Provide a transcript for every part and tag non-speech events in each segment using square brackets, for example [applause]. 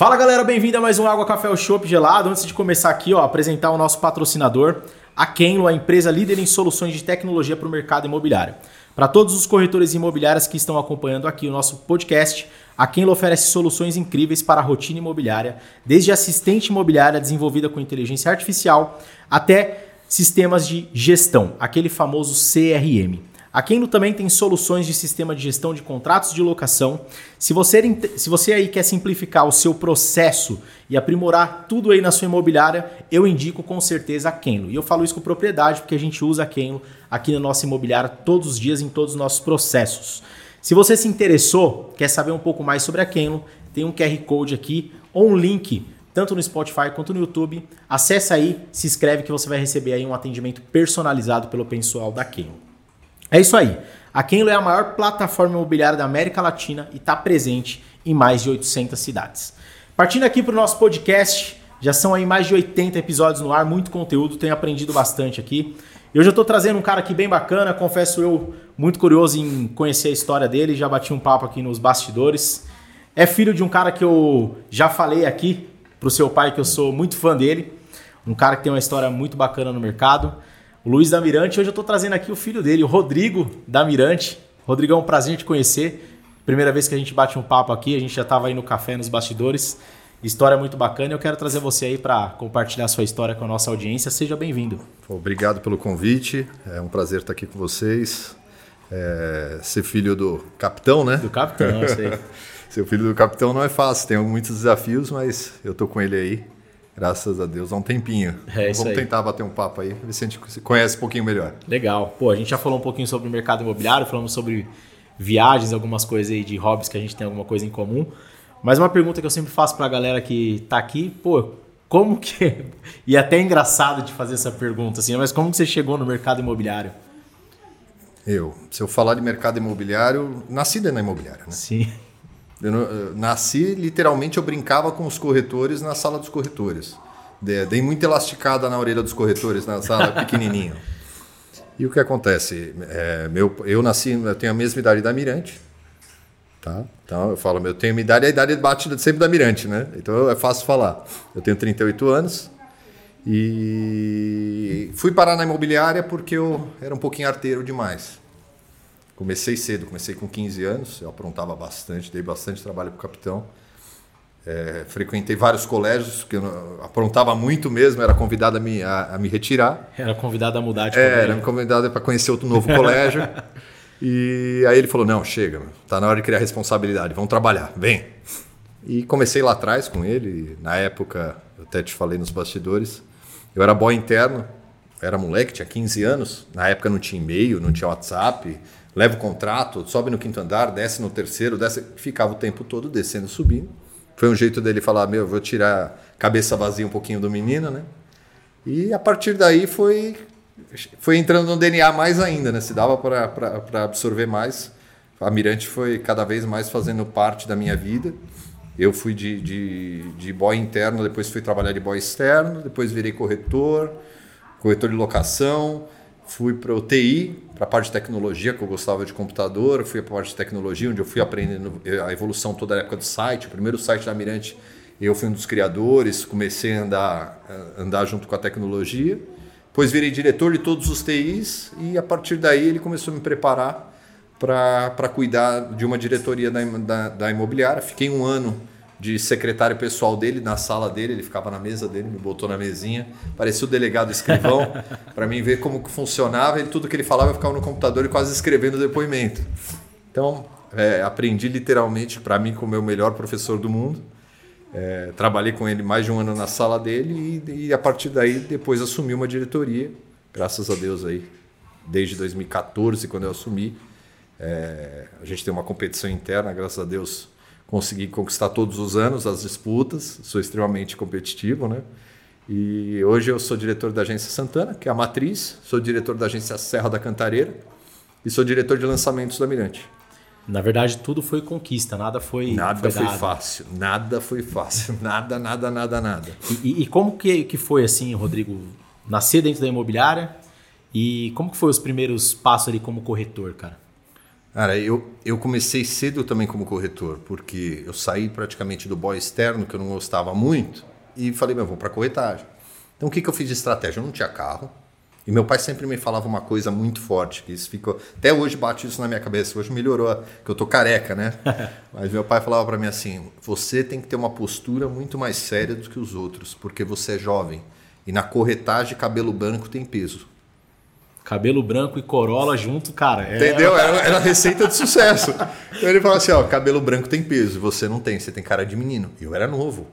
Fala galera, bem-vindo a mais um Água Café o Chopp Gelado. Antes de começar aqui, ó, apresentar o nosso patrocinador, a Kenlo, a empresa líder em soluções de tecnologia para o mercado imobiliário. Para todos os corretores imobiliários que estão acompanhando aqui o nosso podcast, a Kenlo oferece soluções incríveis para a rotina imobiliária, desde assistente imobiliária desenvolvida com inteligência artificial até sistemas de gestão, aquele famoso CRM. A Kendo também tem soluções de sistema de gestão de contratos de locação. Se você, se você aí quer simplificar o seu processo e aprimorar tudo aí na sua imobiliária, eu indico com certeza a Kenlo. E eu falo isso com propriedade porque a gente usa a Kenlo aqui na nossa imobiliária todos os dias em todos os nossos processos. Se você se interessou, quer saber um pouco mais sobre a Kenlo, tem um QR Code aqui ou um link tanto no Spotify quanto no YouTube. Acesse aí, se inscreve que você vai receber aí um atendimento personalizado pelo pessoal da Kenlo. É isso aí. A Kenlo é a maior plataforma imobiliária da América Latina e está presente em mais de 800 cidades. Partindo aqui para o nosso podcast, já são aí mais de 80 episódios no ar, muito conteúdo, tenho aprendido bastante aqui. E hoje eu estou trazendo um cara aqui bem bacana, confesso eu, muito curioso em conhecer a história dele, já bati um papo aqui nos bastidores. É filho de um cara que eu já falei aqui para o seu pai que eu sou muito fã dele, um cara que tem uma história muito bacana no mercado o Luiz da Mirante. Hoje eu estou trazendo aqui o filho dele, o Rodrigo da Mirante. Rodrigo, é um prazer te conhecer. Primeira vez que a gente bate um papo aqui, a gente já estava aí no café, nos bastidores. História muito bacana. Eu quero trazer você aí para compartilhar sua história com a nossa audiência. Seja bem-vindo. Obrigado pelo convite. É um prazer estar aqui com vocês. É, ser filho do capitão, né? Do capitão, eu [laughs] sei. Ser filho do capitão não é fácil. Tem muitos desafios, mas eu tô com ele aí Graças a Deus, há um tempinho. É Vamos tentar bater um papo aí, ver se a gente conhece um pouquinho melhor. Legal. Pô, a gente já falou um pouquinho sobre o mercado imobiliário, falamos sobre viagens, algumas coisas aí de hobbies que a gente tem alguma coisa em comum. Mas uma pergunta que eu sempre faço para a galera que tá aqui, pô, como que. E é até engraçado de fazer essa pergunta, assim, mas como que você chegou no mercado imobiliário? Eu, se eu falar de mercado imobiliário, nasci na imobiliária, né? Sim. Eu, eu nasci, literalmente, eu brincava com os corretores na sala dos corretores. Dei muita elasticada na orelha dos corretores na sala [laughs] pequenininho. E o que acontece? É, meu, eu nasci, eu tenho a mesma idade da Mirante. Tá? Então eu falo, eu tenho a idade, a idade bate sempre da Mirante, né? Então é fácil falar. Eu tenho 38 anos e fui parar na imobiliária porque eu era um pouquinho arteiro demais. Comecei cedo, comecei com 15 anos, eu aprontava bastante, dei bastante trabalho para o capitão. É, frequentei vários colégios, que eu aprontava muito mesmo, era convidado a me, a, a me retirar. Era convidado a mudar de é, colégio. Era convidado para conhecer outro novo colégio. [laughs] E aí ele falou: não, chega, tá na hora de criar responsabilidade, vamos trabalhar, vem. E comecei lá atrás com ele, na época, eu até te falei nos bastidores, eu era boy interno, era moleque, tinha 15 anos, na época não tinha e-mail, não tinha WhatsApp, leva o contrato, sobe no quinto andar, desce no terceiro, desce, ficava o tempo todo descendo, subindo. Foi um jeito dele falar, meu, vou tirar a cabeça vazia um pouquinho do menino, né? E a partir daí foi foi entrando no DNA mais ainda, né? Se dava para absorver mais. A Mirante foi cada vez mais fazendo parte da minha vida. Eu fui de, de, de boy interno, depois fui trabalhar de boy externo, depois virei corretor, corretor de locação, fui para o TI, para a parte de tecnologia, que eu gostava de computador, fui para a parte de tecnologia, onde eu fui aprendendo a evolução toda a época do site. O primeiro site da Mirante, eu fui um dos criadores, comecei a andar, andar junto com a tecnologia. Depois virei diretor de todos os TIs e a partir daí ele começou a me preparar para cuidar de uma diretoria da, da, da imobiliária. Fiquei um ano de secretário pessoal dele, na sala dele, ele ficava na mesa dele, me botou na mesinha, parecia o delegado escrivão, [laughs] para mim ver como que funcionava, e tudo que ele falava eu ficava no computador e quase escrevendo o depoimento. Então, é, aprendi literalmente, para mim, com o meu melhor professor do mundo. É, trabalhei com ele mais de um ano na sala dele e, e, a partir daí depois assumi uma diretoria, graças a Deus aí, desde 2014, quando eu assumi. É, a gente tem uma competição interna, graças a Deus consegui conquistar todos os anos as disputas, sou extremamente competitivo, né? E hoje eu sou diretor da agência Santana, que é a matriz, sou diretor da agência Serra da Cantareira e sou diretor de lançamentos da Mirante. Na verdade, tudo foi conquista, nada foi. Nada foi, foi fácil, nada foi fácil, [laughs] nada, nada, nada, nada. E, e, como que, que foi assim, Rodrigo, nascer dentro da imobiliária E como que foi os primeiros passos ali como corretor, cara? Cara, eu, eu comecei cedo também como corretor, porque eu saí praticamente do boy externo, que eu não gostava muito, e falei, meu, vou para corretagem. Então o que, que eu fiz de estratégia? Eu não tinha carro, e meu pai sempre me falava uma coisa muito forte, que isso ficou. Até hoje bate isso na minha cabeça. Hoje melhorou, que eu tô careca, né? [laughs] Mas meu pai falava para mim assim: você tem que ter uma postura muito mais séria do que os outros, porque você é jovem. E na corretagem, cabelo branco tem peso. Cabelo branco e corola junto, cara. É... Entendeu? Era, era receita de sucesso. Então ele falava assim: ó, cabelo branco tem peso, você não tem, você tem cara de menino. Eu era novo.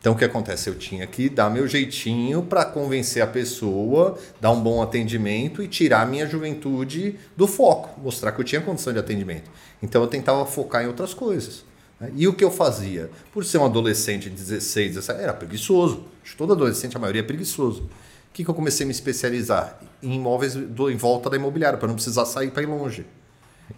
Então o que acontece? Eu tinha que dar meu jeitinho para convencer a pessoa, dar um bom atendimento e tirar a minha juventude do foco, mostrar que eu tinha condição de atendimento. Então eu tentava focar em outras coisas. Né? E o que eu fazia? Por ser um adolescente de 16, 17, era preguiçoso. Todo adolescente, a maioria é preguiçoso. O que, que eu comecei a me especializar? Em imóveis do, em volta da imobiliária, para não precisar sair para ir longe.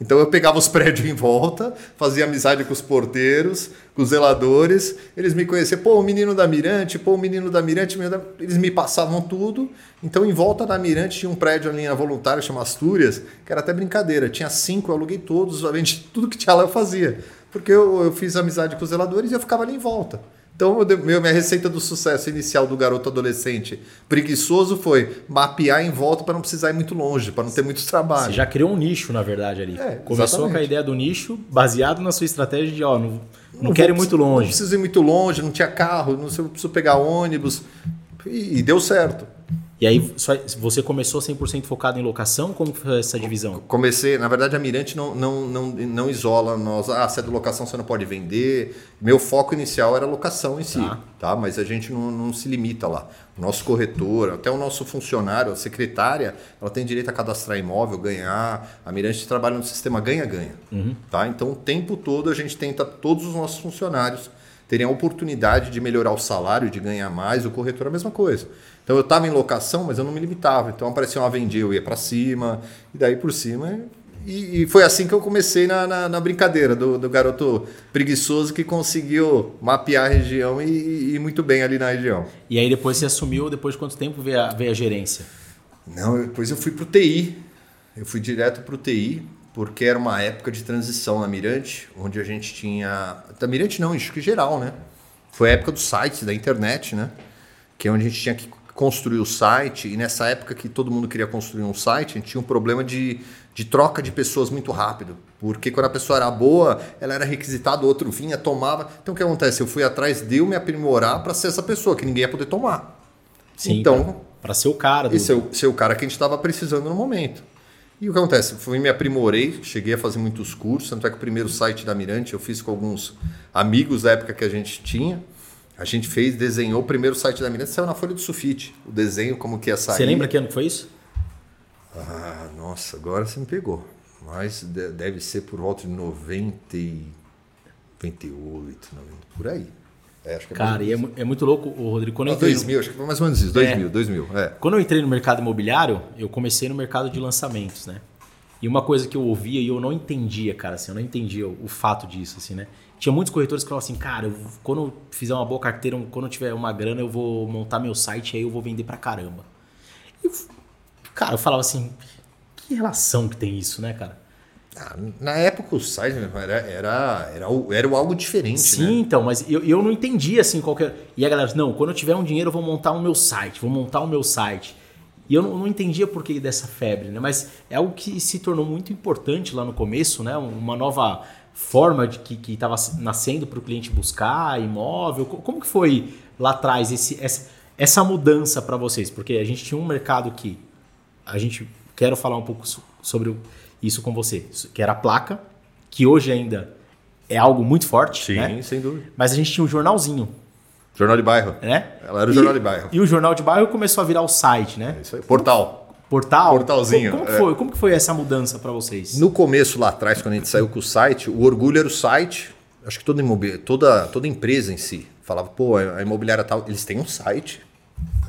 Então eu pegava os [laughs] prédios em volta, fazia amizade com os porteiros, com os zeladores, eles me conheciam, pô, o menino da Mirante, pô, o menino da Mirante, eles me passavam tudo. Então em volta da Mirante tinha um prédio ali na Voluntária, chama Astúrias, que era até brincadeira, tinha cinco, eu aluguei todos, [laughs] tudo que tinha lá eu fazia. Porque eu, eu fiz amizade com os zeladores e eu ficava ali em volta. Então, meu, minha receita do sucesso inicial do garoto adolescente preguiçoso foi mapear em volta para não precisar ir muito longe, para não ter muito trabalho. Você já criou um nicho, na verdade, ali. É, Começou exatamente. com a ideia do nicho, baseado na sua estratégia de, ó, não, não, não quero ir muito longe. Não preciso ir muito longe, não tinha carro, não preciso pegar ônibus. E, e deu certo. E aí você começou 100% focado em locação? Como foi essa divisão? Comecei, na verdade a Mirante não, não, não, não isola nós, ah, se é de locação você não pode vender. Meu foco inicial era locação em si, tá? tá? Mas a gente não, não se limita lá. O nosso corretor, até o nosso funcionário, a secretária, ela tem direito a cadastrar imóvel, ganhar. A Mirante trabalha no sistema ganha-ganha, uhum. tá? Então o tempo todo a gente tenta todos os nossos funcionários terem a oportunidade de melhorar o salário, de ganhar mais, o corretor é a mesma coisa. Então eu estava em locação, mas eu não me limitava. Então aparecia uma vendia, eu ia para cima, e daí por cima. E, e, foi assim que eu comecei na, na, na brincadeira do, do, garoto preguiçoso que conseguiu mapear a região e, e, ir muito bem ali na região. E aí depois você assumiu, depois de quanto tempo veio a, veio a gerência? Não, depois eu fui para o TI. Eu fui direto para o TI, porque era uma época de transição na Mirante, onde a gente tinha. Da Mirante não, acho que geral, né? Foi a época dos sites, da internet, né? Que é onde a gente tinha que construir o site, e nessa época que todo mundo queria construir um site, a gente tinha um problema de, de troca de pessoas muito rápido. Porque quando a pessoa era boa, ela era requisitada, o outro vinha, tomava. Então o que acontece? Eu fui atrás de eu me aprimorar para ser essa pessoa, que ninguém ia poder tomar. Sim, então, para ser o cara. Do... E ser, ser o cara que a gente estava precisando no momento. E o que acontece? Fui me aprimorei, cheguei a fazer muitos cursos, tanto é que o primeiro site da Mirante eu fiz com alguns amigos da época que a gente tinha. A gente fez, desenhou o primeiro site da Mirante, saiu na folha de sulfite. O desenho, como que ia sair. Você lembra que ano que foi isso? Ah, nossa, agora você me pegou. Mas deve ser por volta de 90 e 98, 90, por aí. É, acho que é Cara, e é, é, muito louco, o Rodrigo. Quando eu 2000, no... acho que foi mais ou menos isso. 2000, é. 2000. É. Quando eu entrei no mercado imobiliário, eu comecei no mercado de lançamentos, né? E uma coisa que eu ouvia e eu não entendia, cara, assim, eu não entendia o, o fato disso, assim, né? Tinha muitos corretores que falavam assim, cara, eu, quando eu fizer uma boa carteira, quando eu tiver uma grana, eu vou montar meu site e aí eu vou vender pra caramba. E, cara, eu falava assim, que relação que tem isso, né, cara? Ah, na época o site era, era, era, era algo diferente, Sim, né? então, mas eu, eu não entendia assim qualquer. E a galera, não, quando eu tiver um dinheiro eu vou montar o meu site, vou montar o meu site. E eu não, não entendia por que dessa febre, né? Mas é algo que se tornou muito importante lá no começo, né? Uma nova forma de que estava nascendo para o cliente buscar imóvel. Como que foi lá atrás esse, essa, essa mudança para vocês? Porque a gente tinha um mercado que a gente quero falar um pouco sobre o isso com você, que era a placa, que hoje ainda é algo muito forte. Sim, né? sem dúvida. Mas a gente tinha um jornalzinho. Jornal de bairro. Né? Ela era o e, jornal de bairro. E o jornal de bairro começou a virar o site, né? É isso aí. Portal. Portal? Portalzinho. Como, como é. foi? Como que foi essa mudança para vocês? No começo, lá atrás, quando a gente saiu com o site, o orgulho era o site. Acho que toda, toda, toda empresa em si falava, pô, a imobiliária tal, eles têm um site.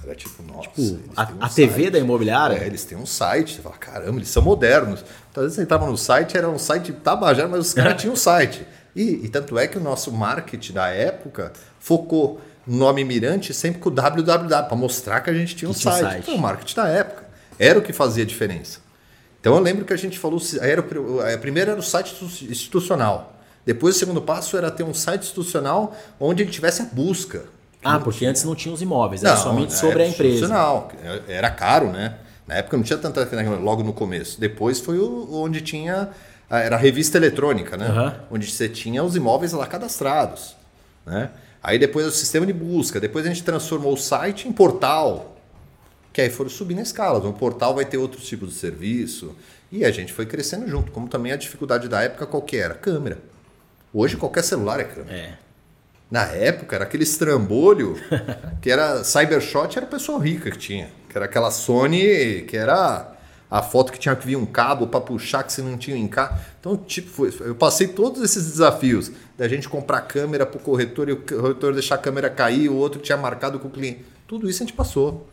Era tipo, nossa. Tipo, a, um a TV da imobiliária? É, eles têm um site. Você fala, caramba, eles são modernos. Então, às vezes você entrava no site, era um site tabajara, mas os caras [laughs] tinham um site. E, e, tanto é que o nosso marketing da época focou no nome Mirante sempre com o www, para mostrar que a gente tinha um site. site. Foi o marketing da época. Era o que fazia diferença. Então eu lembro que a gente falou, era, a primeira era o site institucional. Depois o segundo passo era ter um site institucional onde ele tivesse a busca. Ah, porque tinha. antes não tinha os imóveis, era não, somente sobre era a empresa. Institucional, era caro, né? Na época não tinha tanta logo no começo. Depois foi o, onde tinha era a revista eletrônica, né? Uhum. Onde você tinha os imóveis lá cadastrados, né? Aí depois o sistema de busca, depois a gente transformou o site em portal, que aí foram subindo a escala. Um portal vai ter outros tipos de serviço e a gente foi crescendo junto, como também a dificuldade da época qual que era? Câmera. Hoje qualquer celular é câmera. É. Na época era aquele estrambolho [laughs] que era Cybershot, era o pessoal rica que tinha. Que era aquela Sony que era a foto que tinha que vir um cabo para puxar que você não tinha em cá. Então, tipo, foi, eu passei todos esses desafios da gente comprar câmera para o corretor e o corretor deixar a câmera cair, o outro tinha marcado com o cliente. Tudo isso a gente passou.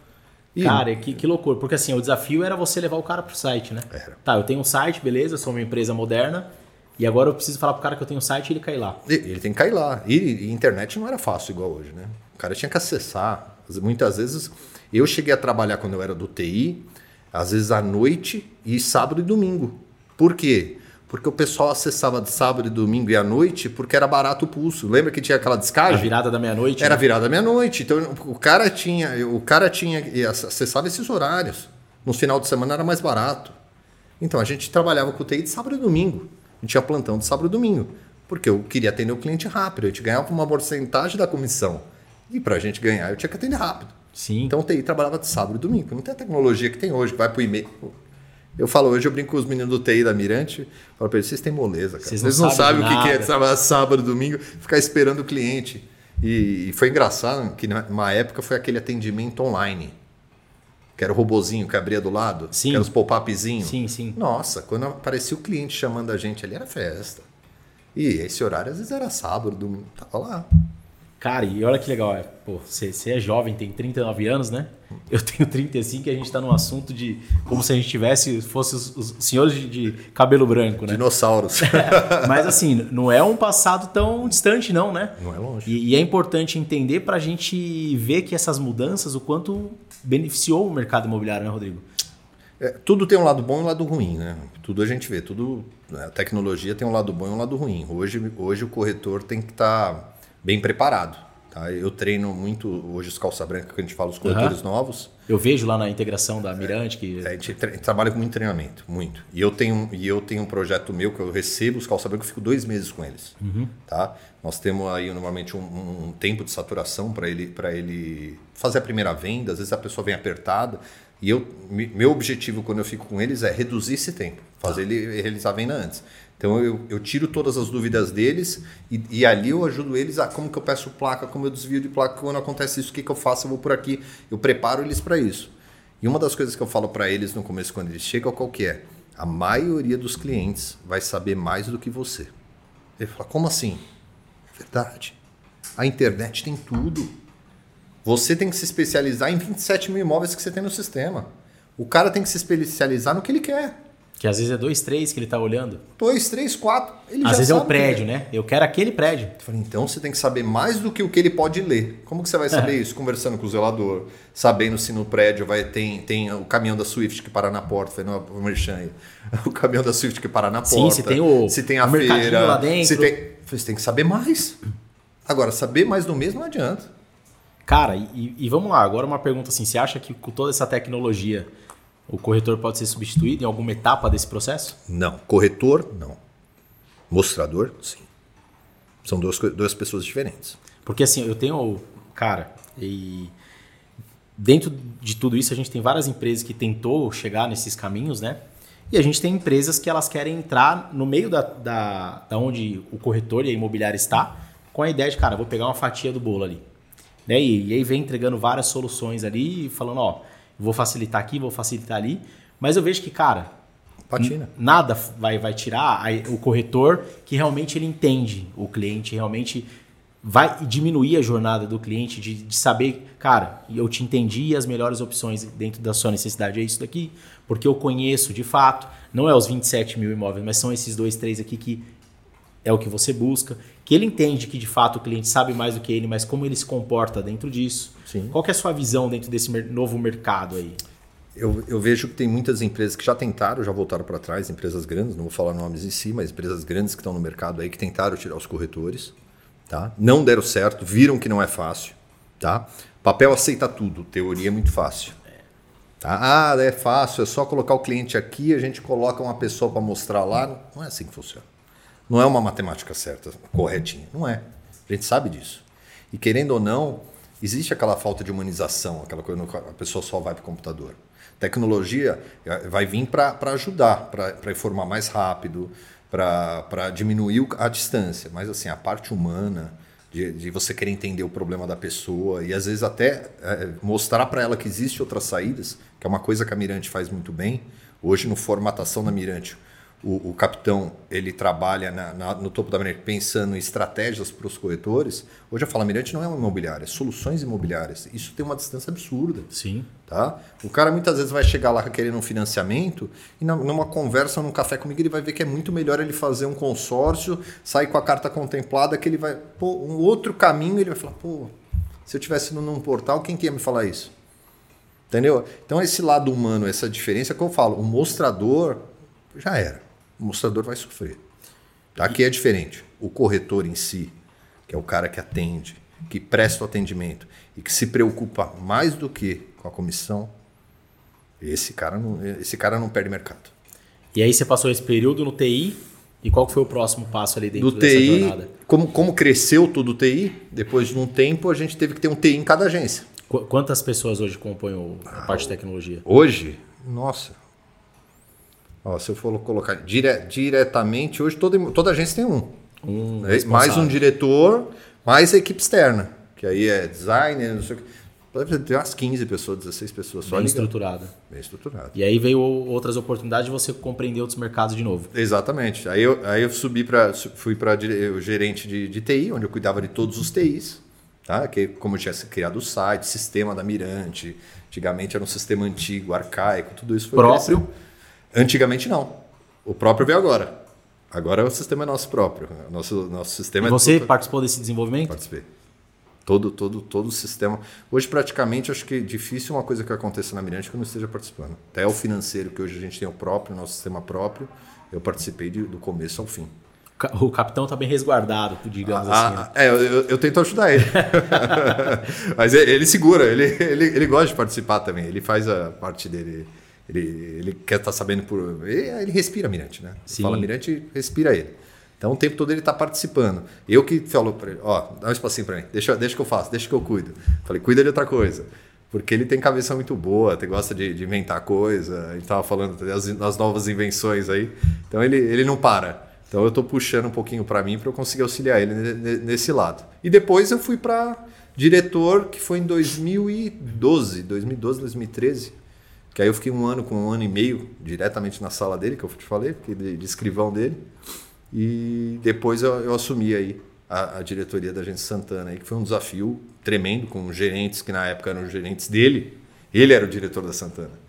E... Cara, que, que loucura. Porque assim, o desafio era você levar o cara pro site, né? Era. Tá, eu tenho um site, beleza, sou uma empresa moderna. E agora eu preciso falar pro cara que eu tenho um site e ele cair lá. Ele tem que cair lá. E, e internet não era fácil igual hoje, né? O cara tinha que acessar. Muitas vezes eu cheguei a trabalhar quando eu era do TI, às vezes à noite e sábado e domingo. Por quê? Porque o pessoal acessava de sábado e domingo e à noite porque era barato o pulso. Lembra que tinha aquela descarga? A virada da meia-noite. Era né? virada da meia-noite. Então o cara tinha, o cara tinha acessava esses horários. No final de semana era mais barato. Então a gente trabalhava com o TI de sábado e domingo. A gente tinha plantão de sábado e domingo. Porque eu queria atender o cliente rápido. A gente ganhava uma porcentagem da comissão. E para a gente ganhar, eu tinha que atender rápido. Sim. Então o TI trabalhava de sábado e domingo. Não tem a tecnologia que tem hoje, que vai para o e-mail. Eu falo, hoje eu brinco com os meninos do TI da Mirante, falo para eles, vocês têm moleza, cara. Vocês não, não sabem o que, é trabalhar sábado, domingo, ficar esperando o cliente. E, e foi engraçado que numa época foi aquele atendimento online. Que era o robozinho que abria do lado, sim. que era os pop-upzinhos. Sim, sim. Nossa, quando aparecia o cliente chamando a gente ali, era festa. E esse horário às vezes era sábado, domingo, tava lá. Cara, e olha que legal, é, pô, você, você é jovem, tem 39 anos, né? Eu tenho 35 e a gente está num assunto de como se a gente tivesse, fosse os, os senhores de, de, cabelo branco, né? Dinossauros. [laughs] Mas assim, não é um passado tão distante, não, né? Não é longe. E, e é importante entender para a gente ver que essas mudanças, o quanto beneficiou o mercado imobiliário, né, Rodrigo? É, tudo tem um lado bom e um lado ruim, né? Tudo a gente vê, tudo. Né, a tecnologia tem um lado bom e um lado ruim. Hoje, hoje o corretor tem que estar. Tá bem preparado. Tá? Eu treino muito hoje os calça branca, que a gente fala, os corretores uhum. novos. Eu vejo lá na integração da Mirante que. É, a gente trabalha com muito treinamento, muito. E eu tenho, e eu tenho um projeto meu que eu recebo os calça branca, eu fico dois meses com eles. Uhum. Tá? Nós temos aí normalmente um, um tempo de saturação para ele, ele fazer a primeira venda, às vezes a pessoa vem apertada. E eu, meu objetivo quando eu fico com eles é reduzir esse tempo, fazer tá. ele realizar a venda antes. Então eu, eu tiro todas as dúvidas deles e, e, ali eu ajudo eles a como que eu peço placa, como eu desvio de placa, quando acontece isso, o que, que eu faço, eu vou por aqui. Eu preparo eles para isso. E uma das coisas que eu falo para eles no começo, quando eles chegam, qual que é? A maioria dos clientes vai saber mais do que você. Ele fala, como assim? Verdade. A internet tem tudo. Você tem que se especializar em 27 mil imóveis que você tem no sistema. O cara tem que se especializar no que ele quer. Que às vezes é dois, três que ele está olhando. Dois, três, quatro. Ele às vezes é o prédio, né? Eu quero aquele prédio. falei, então você tem que saber mais do que o que ele pode ler. Como que você vai saber isso? Conversando com o zelador, sabendo se no prédio vai tem, tem o caminhão da Swift que para na porta. Falei, não, o Merchan aí. [laughs] O caminhão da Swift que para na porta. Sim, se tem o, se tem a o feira. lá dentro. Se tem, você tem que saber mais. Agora, saber mais do mesmo não adianta. Cara, e, e vamos lá. Agora uma pergunta assim. Você acha que com toda essa tecnologia o corretor pode ser substituído em alguma etapa desse processo? Não. Corretor, não. Mostrador, sim. São duas, duas pessoas diferentes. Porque assim, eu tenho. Cara, e dentro de tudo isso, a gente tem várias empresas que tentou chegar nesses caminhos, né? E a gente tem empresas que elas querem entrar no meio da, da, da onde o corretor e a imobiliária está, com a ideia de, cara, vou pegar uma fatia do bolo ali. Né? E, e aí vem entregando várias soluções ali, falando, ó, vou facilitar aqui, vou facilitar ali. Mas eu vejo que, cara, Patina. nada vai, vai tirar o corretor que realmente ele entende o cliente, realmente vai diminuir a jornada do cliente de, de saber, cara, eu te entendi e as melhores opções dentro da sua necessidade é isso daqui, porque eu conheço de fato, não é os 27 mil imóveis, mas são esses dois, três aqui que é o que você busca, que ele entende que de fato o cliente sabe mais do que ele, mas como ele se comporta dentro disso. Sim. Qual é a sua visão dentro desse novo mercado aí? Eu, eu, vejo que tem muitas empresas que já tentaram, já voltaram para trás, empresas grandes, não vou falar nomes em si, mas empresas grandes que estão no mercado aí que tentaram tirar os corretores, tá? Não deram certo, viram que não é fácil, tá? Papel aceita tudo, teoria é muito fácil. Tá? Ah, é fácil, é só colocar o cliente aqui, a gente coloca uma pessoa para mostrar lá. Não é assim que funciona. Não é uma matemática certa, corretinha. Não é. A gente sabe disso. E querendo ou não, existe aquela falta de humanização, aquela coisa que a pessoa só vai para o computador. Tecnologia eh, vai vir para ajudar, para informar mais rápido, para diminuir a distância. Mas assim, a parte humana, de, de, você querer entender o problema da pessoa e às vezes até é, mostrar para ela que existe outras saídas, que é uma coisa que a Mirante faz muito bem. Hoje, no formatação da Mirante, o, o capitão ele trabalha na, na, no topo da Mirante pensando em estratégias para os corretores. Hoje a Fala Mirante não é uma imobiliária, é soluções imobiliárias. Isso tem uma distância absurda. Sim. Tá? O cara muitas vezes vai chegar lá querendo um financiamento e numa conversa, num café comigo, ele vai ver que é muito melhor ele fazer um consórcio, sair com a carta contemplada, que ele vai. Pô, um outro caminho, ele vai falar, pô, se eu tivesse num portal, quem que ia me falar isso? Entendeu? Então, esse lado humano, essa diferença que eu falo, o mostrador já era o mostrador vai sofrer. Aqui é diferente. O corretor em si, que é o cara que atende, que presta o atendimento e que se preocupa mais do que com a comissão, esse cara não, esse cara não perde mercado. E aí você passou esse período no TI e qual foi o próximo passo ali dentro do dessa TI, jornada? Como, como cresceu todo o TI, depois de um tempo a gente teve que ter um TI em cada agência. Qu quantas pessoas hoje compõem a parte de tecnologia? Hoje? Nossa, Ó, se eu for colocar dire, diretamente, hoje toda, toda agência tem um. Um é, mais um diretor, mais a equipe externa. Que aí é designer, não sei o que. Deve ter umas 15 pessoas, 16 pessoas só. Bem estruturada. Bem estruturada. E aí veio outras oportunidades de você compreender outros mercados de novo. Exatamente. Aí eu, aí eu subi para fui para o gerente de, de TI, onde eu cuidava de todos os TIs. Tá? Que, como eu tinha criado o site, sistema da Mirante. Antigamente era um sistema antigo, arcaico, tudo isso foi próprio. Crescendo. Antigamente não. O próprio veio agora. Agora o sistema é nosso próprio. Nosso, nosso sistema e é você participou desse desenvolvimento? Participei. Todo, todo, todo o sistema. Hoje, praticamente, acho que é difícil uma coisa que aconteça na Mirante que eu não esteja participando. Até o financeiro, que hoje a gente tem o próprio, nosso sistema próprio, eu participei de, do começo ao fim. O capitão está bem resguardado, digamos ah, assim. Né? É, eu, eu, tento ajudar ele. [laughs] [laughs] Mas ele segura, ele, ele, ele gosta de participar também. Ele faz a parte dele ele, ele quer estar tá sabendo por. Ele, respira Mirante, né? Sim. Fala Mirante, respira ele. Então o tempo todo ele está participando. Eu que falo para ele, ó, dá um espacinho para mim, deixa, deixa que eu faço, deixa que eu cuido. Falei, cuida de outra coisa. Porque ele tem cabeça muito boa, ele gosta de, de inventar coisa, a gente estava falando das, das, novas invenções aí. Então ele, ele não para. Então eu estou puxando um pouquinho para mim para eu conseguir auxiliar ele nesse lado. E depois eu fui para diretor, que foi em 2012, 2012, 2013. Que aí eu fiquei um ano com um ano e meio diretamente na sala dele, que eu te falei, de, de escrivão dele. E depois eu, eu assumi aí a, a, diretoria da Agência Santana, aí, que foi um desafio tremendo, com gerentes que na época eram gerentes dele. Ele era o diretor da Santana.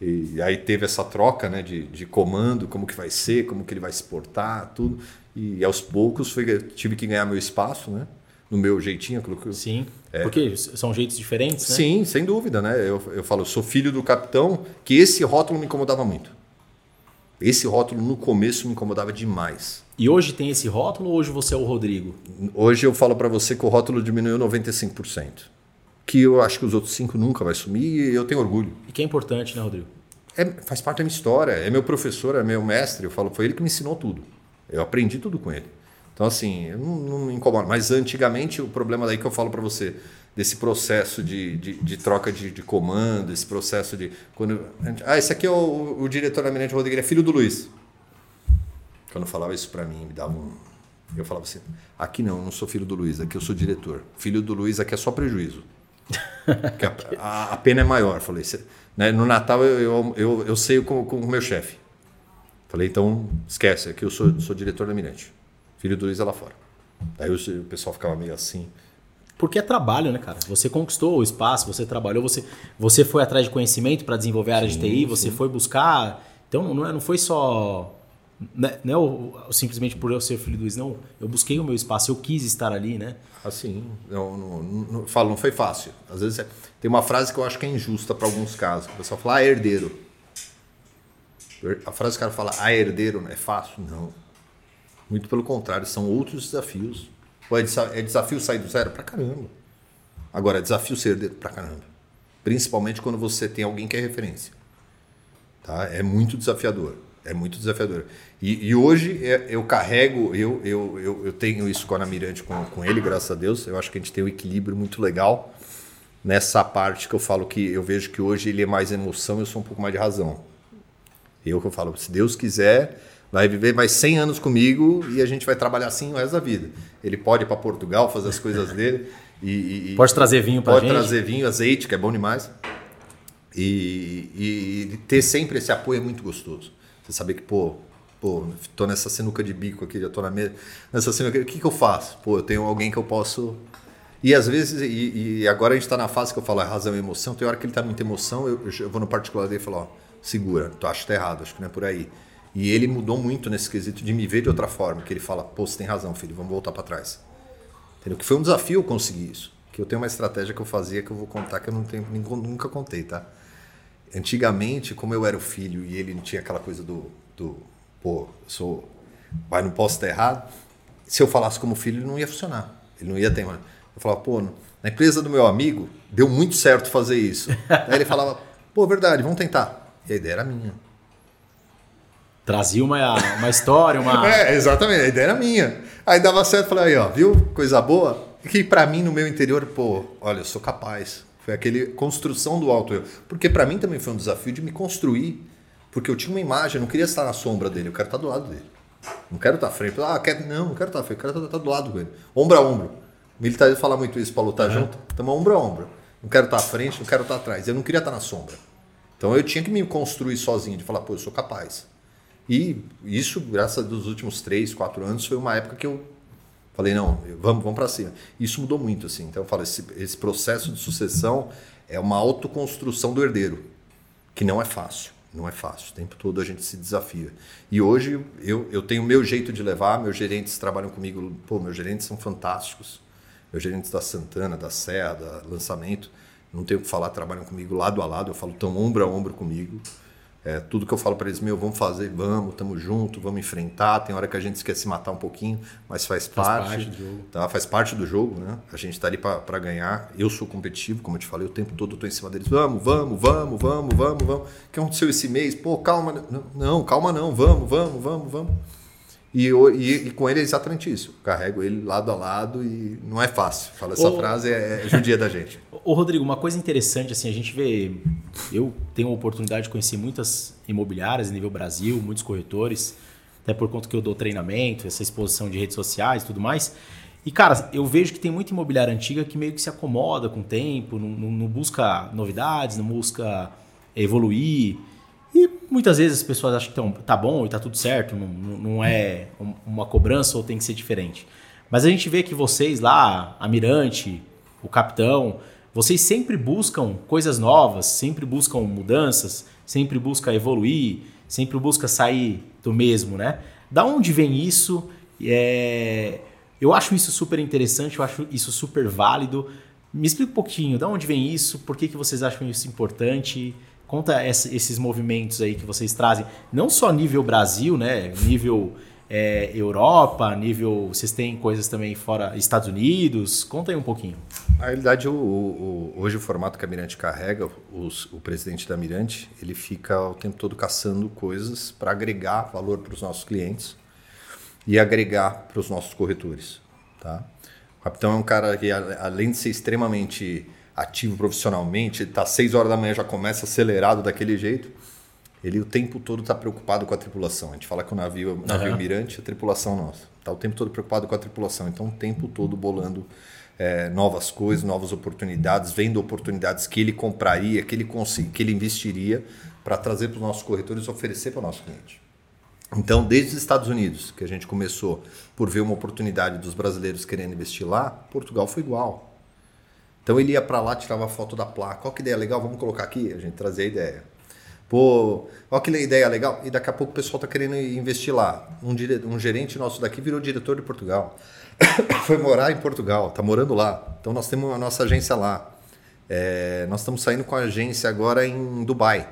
E, e aí teve essa troca né, de, de comando, como que vai ser, como que ele vai se portar, tudo. E, e aos poucos foi, tive que ganhar meu espaço, né? No meu jeitinho. Aquilo que eu, Sim, é. porque são jeitos diferentes, né? Sim, sem dúvida, né? Eu, eu falo, eu sou filho do capitão, que esse rótulo me incomodava muito. Esse rótulo no começo me incomodava demais. E hoje tem esse rótulo ou hoje você é o Rodrigo? Hoje eu falo para você que o rótulo diminuiu 95%. Que eu acho que os outros cinco nunca vai sumir e eu tenho orgulho. E que é importante, né, Rodrigo? É, faz parte da minha história. É meu professor, é meu mestre. Eu falo, foi ele que me ensinou tudo. Eu aprendi tudo com ele. Então, assim, não, não me incomoda. Mas antigamente, o problema daí que eu falo para você, desse processo de, de, de troca de, de, comando, esse processo de. Quando, ah, esse aqui é o, o diretor da Mirante Rodrigues, é filho do Luiz. Quando falava isso para mim, me dava um. Eu falava assim: aqui não, eu não sou filho do Luiz, aqui eu sou diretor. Filho do Luiz aqui é só prejuízo. a, a, a, pena é maior. Falei, né, no Natal eu, eu, eu, eu sei com o meu chefe. Falei, então esquece, aqui eu sou, sou diretor da Mirante. Filho do Luiz é lá fora. Aí o pessoal ficava meio assim. Porque é trabalho, né, cara? Você conquistou o espaço, você trabalhou, você, você foi atrás de conhecimento para desenvolver a área sim, de TI, você sim. foi buscar. Então não, é, não foi só Não é, não é simplesmente por eu ser filho do Luiz, não. Eu busquei o meu espaço, eu quis estar ali, né? Assim, não, não, não, falo, não foi fácil. Às vezes é, tem uma frase que eu acho que é injusta para alguns casos. O pessoal fala, ah, herdeiro. A frase que o cara fala, ah, herdeiro, é fácil? Não. Muito pelo contrário, são outros desafios. É, é desafio sair do zero? Pra caramba. Agora, é desafio ser herdeiro? Pra caramba. Principalmente quando você tem alguém que é referência. Tá? É muito desafiador. É muito desafiador. E, e hoje é, eu carrego, eu, eu, eu, eu, tenho isso com a Mirante, com, com ele, graças a Deus. Eu acho que a gente tem um equilíbrio muito legal nessa parte que eu falo que eu vejo que hoje ele é mais emoção, eu sou um pouco mais de razão. Eu que eu falo, se Deus quiser, vai viver mais 100 anos comigo e a gente vai trabalhar assim o resto da vida. Ele pode ir para Portugal fazer as coisas dele. E, e pode trazer vinho para gente? Pode trazer vinho, azeite, que é bom demais. E, e, ter sempre esse apoio é muito gostoso. Você saber que, pô, pô, tô nessa sinuca de bico aqui, já tô na mesa, nessa sinuca, o que, que eu faço? Pô, eu tenho alguém que eu posso. E às vezes, e, e agora a gente está na fase que eu falo, é razão e emoção. Tem hora que ele está muita emoção, eu, eu, vou no particular dele e falo, ó, segura, tu acha que tá errado, acho que não é por aí. E ele mudou muito nesse quesito de me ver de outra forma, que ele fala, pô, você tem razão, filho, vamos voltar para trás. Entendeu? Que foi um desafio conseguir isso. Que eu tenho uma estratégia que eu fazia que eu vou contar que eu não tenho, nunca contei, tá? Antigamente, como eu era o filho e ele não tinha aquela coisa do, do pô, sou, pai, não posso estar errado. Se eu falasse como filho, não ia funcionar. Ele não ia ter. Eu falava, pô, na empresa do meu amigo, deu muito certo fazer isso. [laughs] Aí ele falava, pô, verdade, vamos tentar. E a ideia era minha. Trazia uma, uma história, uma. [laughs] É, exatamente, a ideia era minha. Aí dava certo, falei, aí, ó, viu? Coisa boa. Que para mim, no meu interior, pô, olha, eu sou capaz. Foi aquele construção do alto eu. Porque para mim também foi um desafio de me construir porque eu tinha uma imagem, eu não queria estar na sombra dele, eu quero estar do lado dele. Não quero estar à frente. Ah, quero, não, não quero estar à frente, eu quero estar do lado dele. Ombro a ombro. O militar fala muito isso para lutar uhum. junto. Estamos ombro a ombro. Não quero estar à frente, não quero estar atrás. Eu não queria estar na sombra. Então eu tinha que me construir sozinho, de falar, pô, eu sou capaz. E isso, graças a Deus, últimos três, quatro anos, foi uma época que eu falei, não, vamos, vamos para cima. Isso mudou muito, assim. Então eu falo, esse, esse processo de sucessão é uma autoconstrução do herdeiro, que não é fácil. Não é fácil. O tempo todo a gente se desafia. E hoje eu, eu tenho meu jeito de levar, meus gerentes trabalham comigo. Pô, meus gerentes são fantásticos. Meus gerentes da Santana, da Serra, da Lançamento, não tenho o que falar, trabalham comigo lado a lado. Eu falo, tão ombro a ombro comigo. É, tudo que eu falo para eles, meu, vamos fazer, vamos, tamo junto, vamos enfrentar. Tem hora que a gente quer se matar um pouquinho, mas faz, faz parte, parte, do jogo. Tá? Faz parte do jogo, né? A gente tá ali para ganhar. Eu sou competitivo, como eu te falei, o tempo todo eu tô em cima deles. Vamos, vamos, vamos, vamos, vamos, vamos. O que aconteceu esse mês? Pô, calma. Não calma não. Vamos, vamos, vamos, vamos. E, e, e, com ele é exatamente isso. carrego ele lado a lado e não é fácil. Fala essa Ô, frase é, é judia da gente. [laughs] Ô Rodrigo, uma coisa interessante assim, a gente vê, eu tenho a oportunidade de conhecer muitas imobiliárias nível Brasil, muitos corretores, até por conta que eu dou treinamento, essa exposição de redes sociais, e tudo mais. E cara, eu vejo que tem muita imobiliária antiga que meio que se acomoda com o tempo, não, não, não busca novidades, não busca evoluir. Muitas vezes as pessoas acham que tão, tá bom e tá tudo certo, não, não é uma cobrança ou tem que ser diferente. Mas a gente vê que vocês lá, a Mirante, o Capitão, vocês sempre buscam coisas novas, sempre buscam mudanças, sempre buscam evoluir, sempre buscam sair do mesmo, né? Da onde vem isso? É... Eu acho isso super interessante, eu acho isso super válido. Me explica um pouquinho, da onde vem isso? Por que, que vocês acham isso importante? Conta esses movimentos aí que vocês trazem, não só nível Brasil, né? Nível é, Europa, nível. Vocês têm coisas também fora Estados Unidos? Conta aí um pouquinho. Na realidade, o, o, hoje o formato que a Mirante carrega, os, o presidente da Mirante, ele fica o tempo todo caçando coisas para agregar valor para os nossos clientes e agregar para os nossos corretores. Tá? O capitão é um cara que, além de ser extremamente ativo profissionalmente, está às 6 horas da manhã já começa acelerado daquele jeito. Ele o tempo todo está preocupado com a tripulação. A gente fala que o navio, navio uhum. mirante é a tripulação nossa. Está o tempo todo preocupado com a tripulação. Então, o tempo todo bolando é, novas coisas, novas oportunidades, vendo oportunidades que ele compraria, que ele, que ele investiria para trazer para os nossos corretores e oferecer para o nosso cliente. Então, desde os Estados Unidos, que a gente começou por ver uma oportunidade dos brasileiros querendo investir lá, Portugal foi igual. Então ele ia para lá, tirava foto da placa. Qual que ideia legal? Vamos colocar aqui? A gente trazia a ideia. Pô, olha que ideia legal. E daqui a pouco o pessoal está querendo investir lá. Um, dire... um gerente nosso daqui virou diretor de Portugal. [coughs] Foi morar em Portugal, está morando lá. Então nós temos a nossa agência lá. É... nós estamos saindo com a agência agora em Dubai.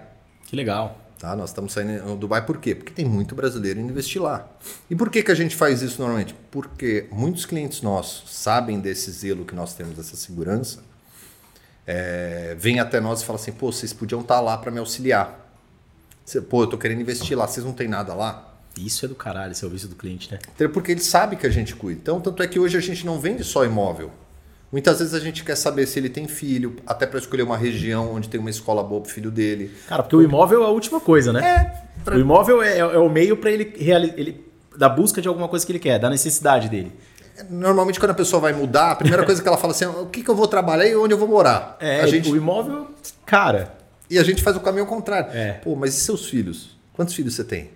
Que legal. Tá? Nós estamos saindo em Dubai por quê? Porque tem muito brasileiro indo investir lá. E por que, que a gente faz isso normalmente? Porque muitos clientes nossos sabem desse zelo que nós temos, dessa segurança, é, vêm até nós e falam assim, pô, vocês podiam estar tá lá para me auxiliar. Pô, eu tô querendo investir lá, vocês não tem nada lá? Isso é do caralho, esse é o serviço do cliente, né? Porque ele sabe que a gente cuida. Então, tanto é que hoje a gente não vende só imóvel. Muitas vezes a gente quer saber se ele tem filho, até para escolher uma região onde tem uma escola boa pro filho dele. Cara, porque o imóvel é a última coisa, né? É. Pra... O imóvel é, é, o meio para ele, ele da busca de alguma coisa que ele quer, da necessidade dele. Normalmente, quando a pessoa vai mudar, a primeira coisa que ela fala assim: o que, que eu vou trabalhar e onde eu vou morar? É, a gente... o imóvel, cara. E a gente faz o caminho contrário. É. Pô, mas e seus filhos? Quantos filhos você tem?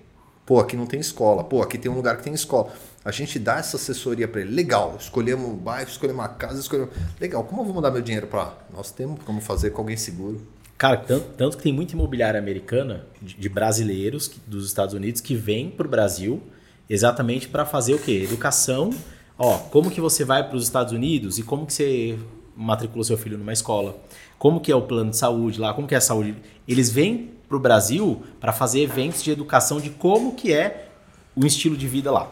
Pô, aqui não tem escola. Pô, aqui tem um lugar que tem escola. A gente dá essa assessoria para ele. Legal, escolhemos um bairro, escolhemos uma casa, escolhemos. Legal, como eu vou mandar meu dinheiro para lá? Nós temos como fazer com alguém seguro. Cara, tanto, tanto que tem muita imobiliária americana de, de brasileiros que, dos Estados Unidos que vem para o Brasil exatamente para fazer o quê? Educação. Ó, como que você vai para os Estados Unidos e como que você matricula seu filho numa escola? como que é o plano de saúde lá, como que é a saúde. Eles vêm para o Brasil para fazer eventos de educação de como que é o estilo de vida lá.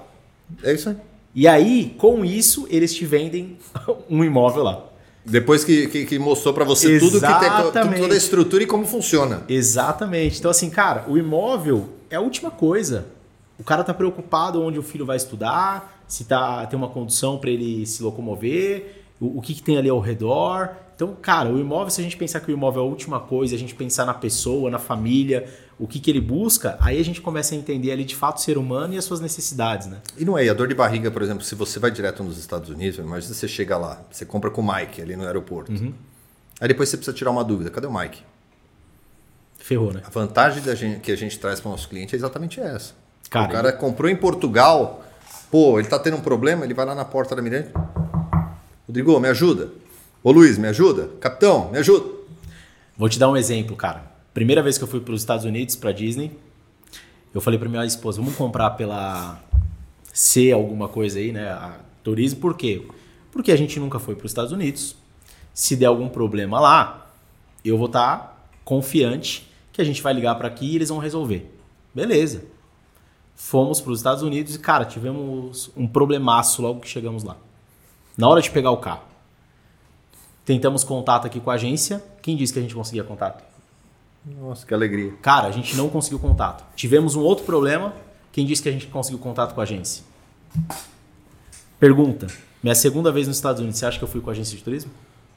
É isso aí. E aí, com isso, eles te vendem [laughs] um imóvel lá. Depois que, que, que mostrou para você Exatamente. tudo que tem, toda a estrutura e como funciona. Exatamente. Então, assim, cara, o imóvel é a última coisa. O cara tá preocupado onde o filho vai estudar, se tá, tem uma condição para ele se locomover, o, o que, que tem ali ao redor. Então, cara, o imóvel, se a gente pensar que o imóvel é a última coisa, a gente pensar na pessoa, na família, o que, que ele busca, aí a gente começa a entender ali de fato o ser humano e as suas necessidades, né? E não é, e a dor de barriga, por exemplo, se você vai direto nos Estados Unidos, imagina você chega lá, você compra com o Mike ali no aeroporto. Uhum. Aí depois você precisa tirar uma dúvida, cadê o Mike? Ferrou, né? A vantagem da gente, que a gente traz para o nosso cliente é exatamente essa. Cara, o cara comprou em Portugal, pô, ele tá tendo um problema, ele vai lá na porta da Mirante. Rodrigo, me ajuda. Ô Luiz, me ajuda? Capitão, me ajuda. Vou te dar um exemplo, cara. Primeira vez que eu fui para os Estados Unidos, para Disney, eu falei para minha esposa, vamos comprar pela C alguma coisa aí, né? A turismo, por quê? Porque a gente nunca foi para os Estados Unidos. Se der algum problema lá, eu vou estar tá confiante que a gente vai ligar para aqui e eles vão resolver. Beleza. Fomos para os Estados Unidos e, cara, tivemos um problemaço logo que chegamos lá. Na hora de pegar o carro. Tentamos contato aqui com a agência. Quem disse que a gente conseguia contato? Nossa, que alegria. Cara, a gente não conseguiu contato. Tivemos um outro problema. Quem disse que a gente conseguiu contato com a agência? Pergunta. Minha segunda vez nos Estados Unidos, você acha que eu fui com a agência de turismo?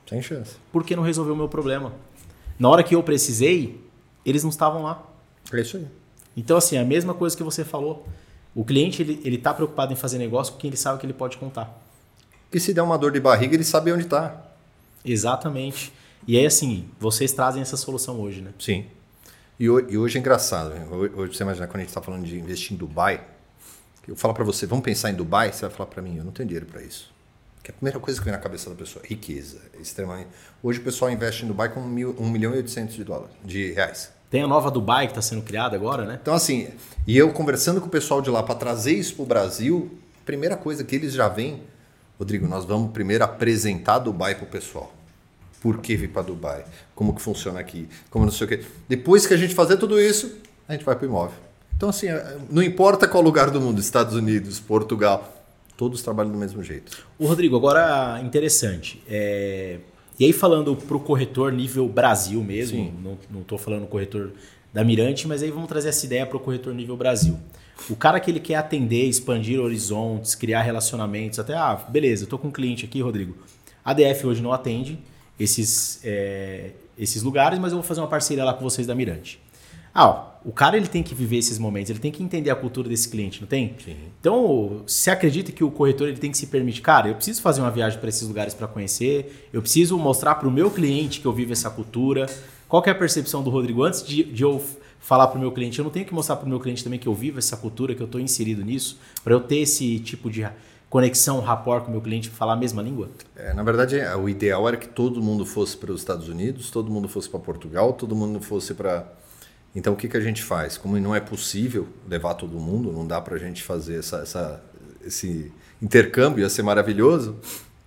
Sem chance. Por que não resolveu o meu problema? Na hora que eu precisei, eles não estavam lá. É isso aí. Então, assim, a mesma coisa que você falou. O cliente, ele, ele tá preocupado em fazer negócio com quem ele sabe que ele pode contar. E se der uma dor de barriga, ele sabe onde está. Exatamente. E aí, assim, vocês trazem essa solução hoje, né? Sim. E hoje, é engraçado. Né? Hoje, você imagina, quando a gente está falando de investir em Dubai, eu falo para você, vamos pensar em Dubai, você vai falar para mim, eu não tenho dinheiro para isso. Que é a primeira coisa que vem na cabeça da pessoa, riqueza, extremamente. Hoje o pessoal investe em Dubai com 1 milhão e 800 de dólares, de reais. Tem a nova Dubai que está sendo criada agora, né? Então, assim, e eu conversando com o pessoal de lá para trazer isso para o Brasil, a primeira coisa que eles já vêm Rodrigo, nós vamos primeiro apresentar Dubai para o pessoal. Por que vir para Dubai? Como que funciona aqui? Como não sei o quê. Depois que a gente fazer tudo isso, a gente vai para o imóvel. Então, assim, é, não importa qual lugar do mundo, Estados Unidos, Portugal, todos trabalham do mesmo jeito. O Rodrigo, agora interessante. É... E aí falando para o corretor nível Brasil mesmo, não estou falando corretor da Mirante, mas aí vamos trazer essa ideia para o corretor nível Brasil. O cara que ele quer atender, expandir horizontes, criar relacionamentos, até, ah, beleza, eu tô com um cliente aqui, Rodrigo. A DF hoje não atende esses, é, esses lugares, mas eu vou fazer uma parceria lá com vocês da Mirante. Ah, ó, o cara ele tem que viver esses momentos, ele tem que entender a cultura desse cliente, não tem? Sim. Então, você acredita que o corretor ele tem que se permitir, cara, eu preciso fazer uma viagem para esses lugares para conhecer, eu preciso mostrar para o meu cliente que eu vivo essa cultura. Qual é a percepção do Rodrigo antes de, de eu falar para o meu cliente. Eu não tenho que mostrar para o meu cliente também que eu vivo essa cultura, que eu estou inserido nisso, para eu ter esse tipo de conexão, rapport com o meu cliente, falar a mesma língua? É, na verdade, o ideal era que todo mundo fosse para os Estados Unidos, todo mundo fosse para Portugal, todo mundo fosse para Então o que, que a gente faz? Como não é possível levar todo mundo, não dá para a gente fazer essa, essa, esse intercâmbio, ia ser maravilhoso,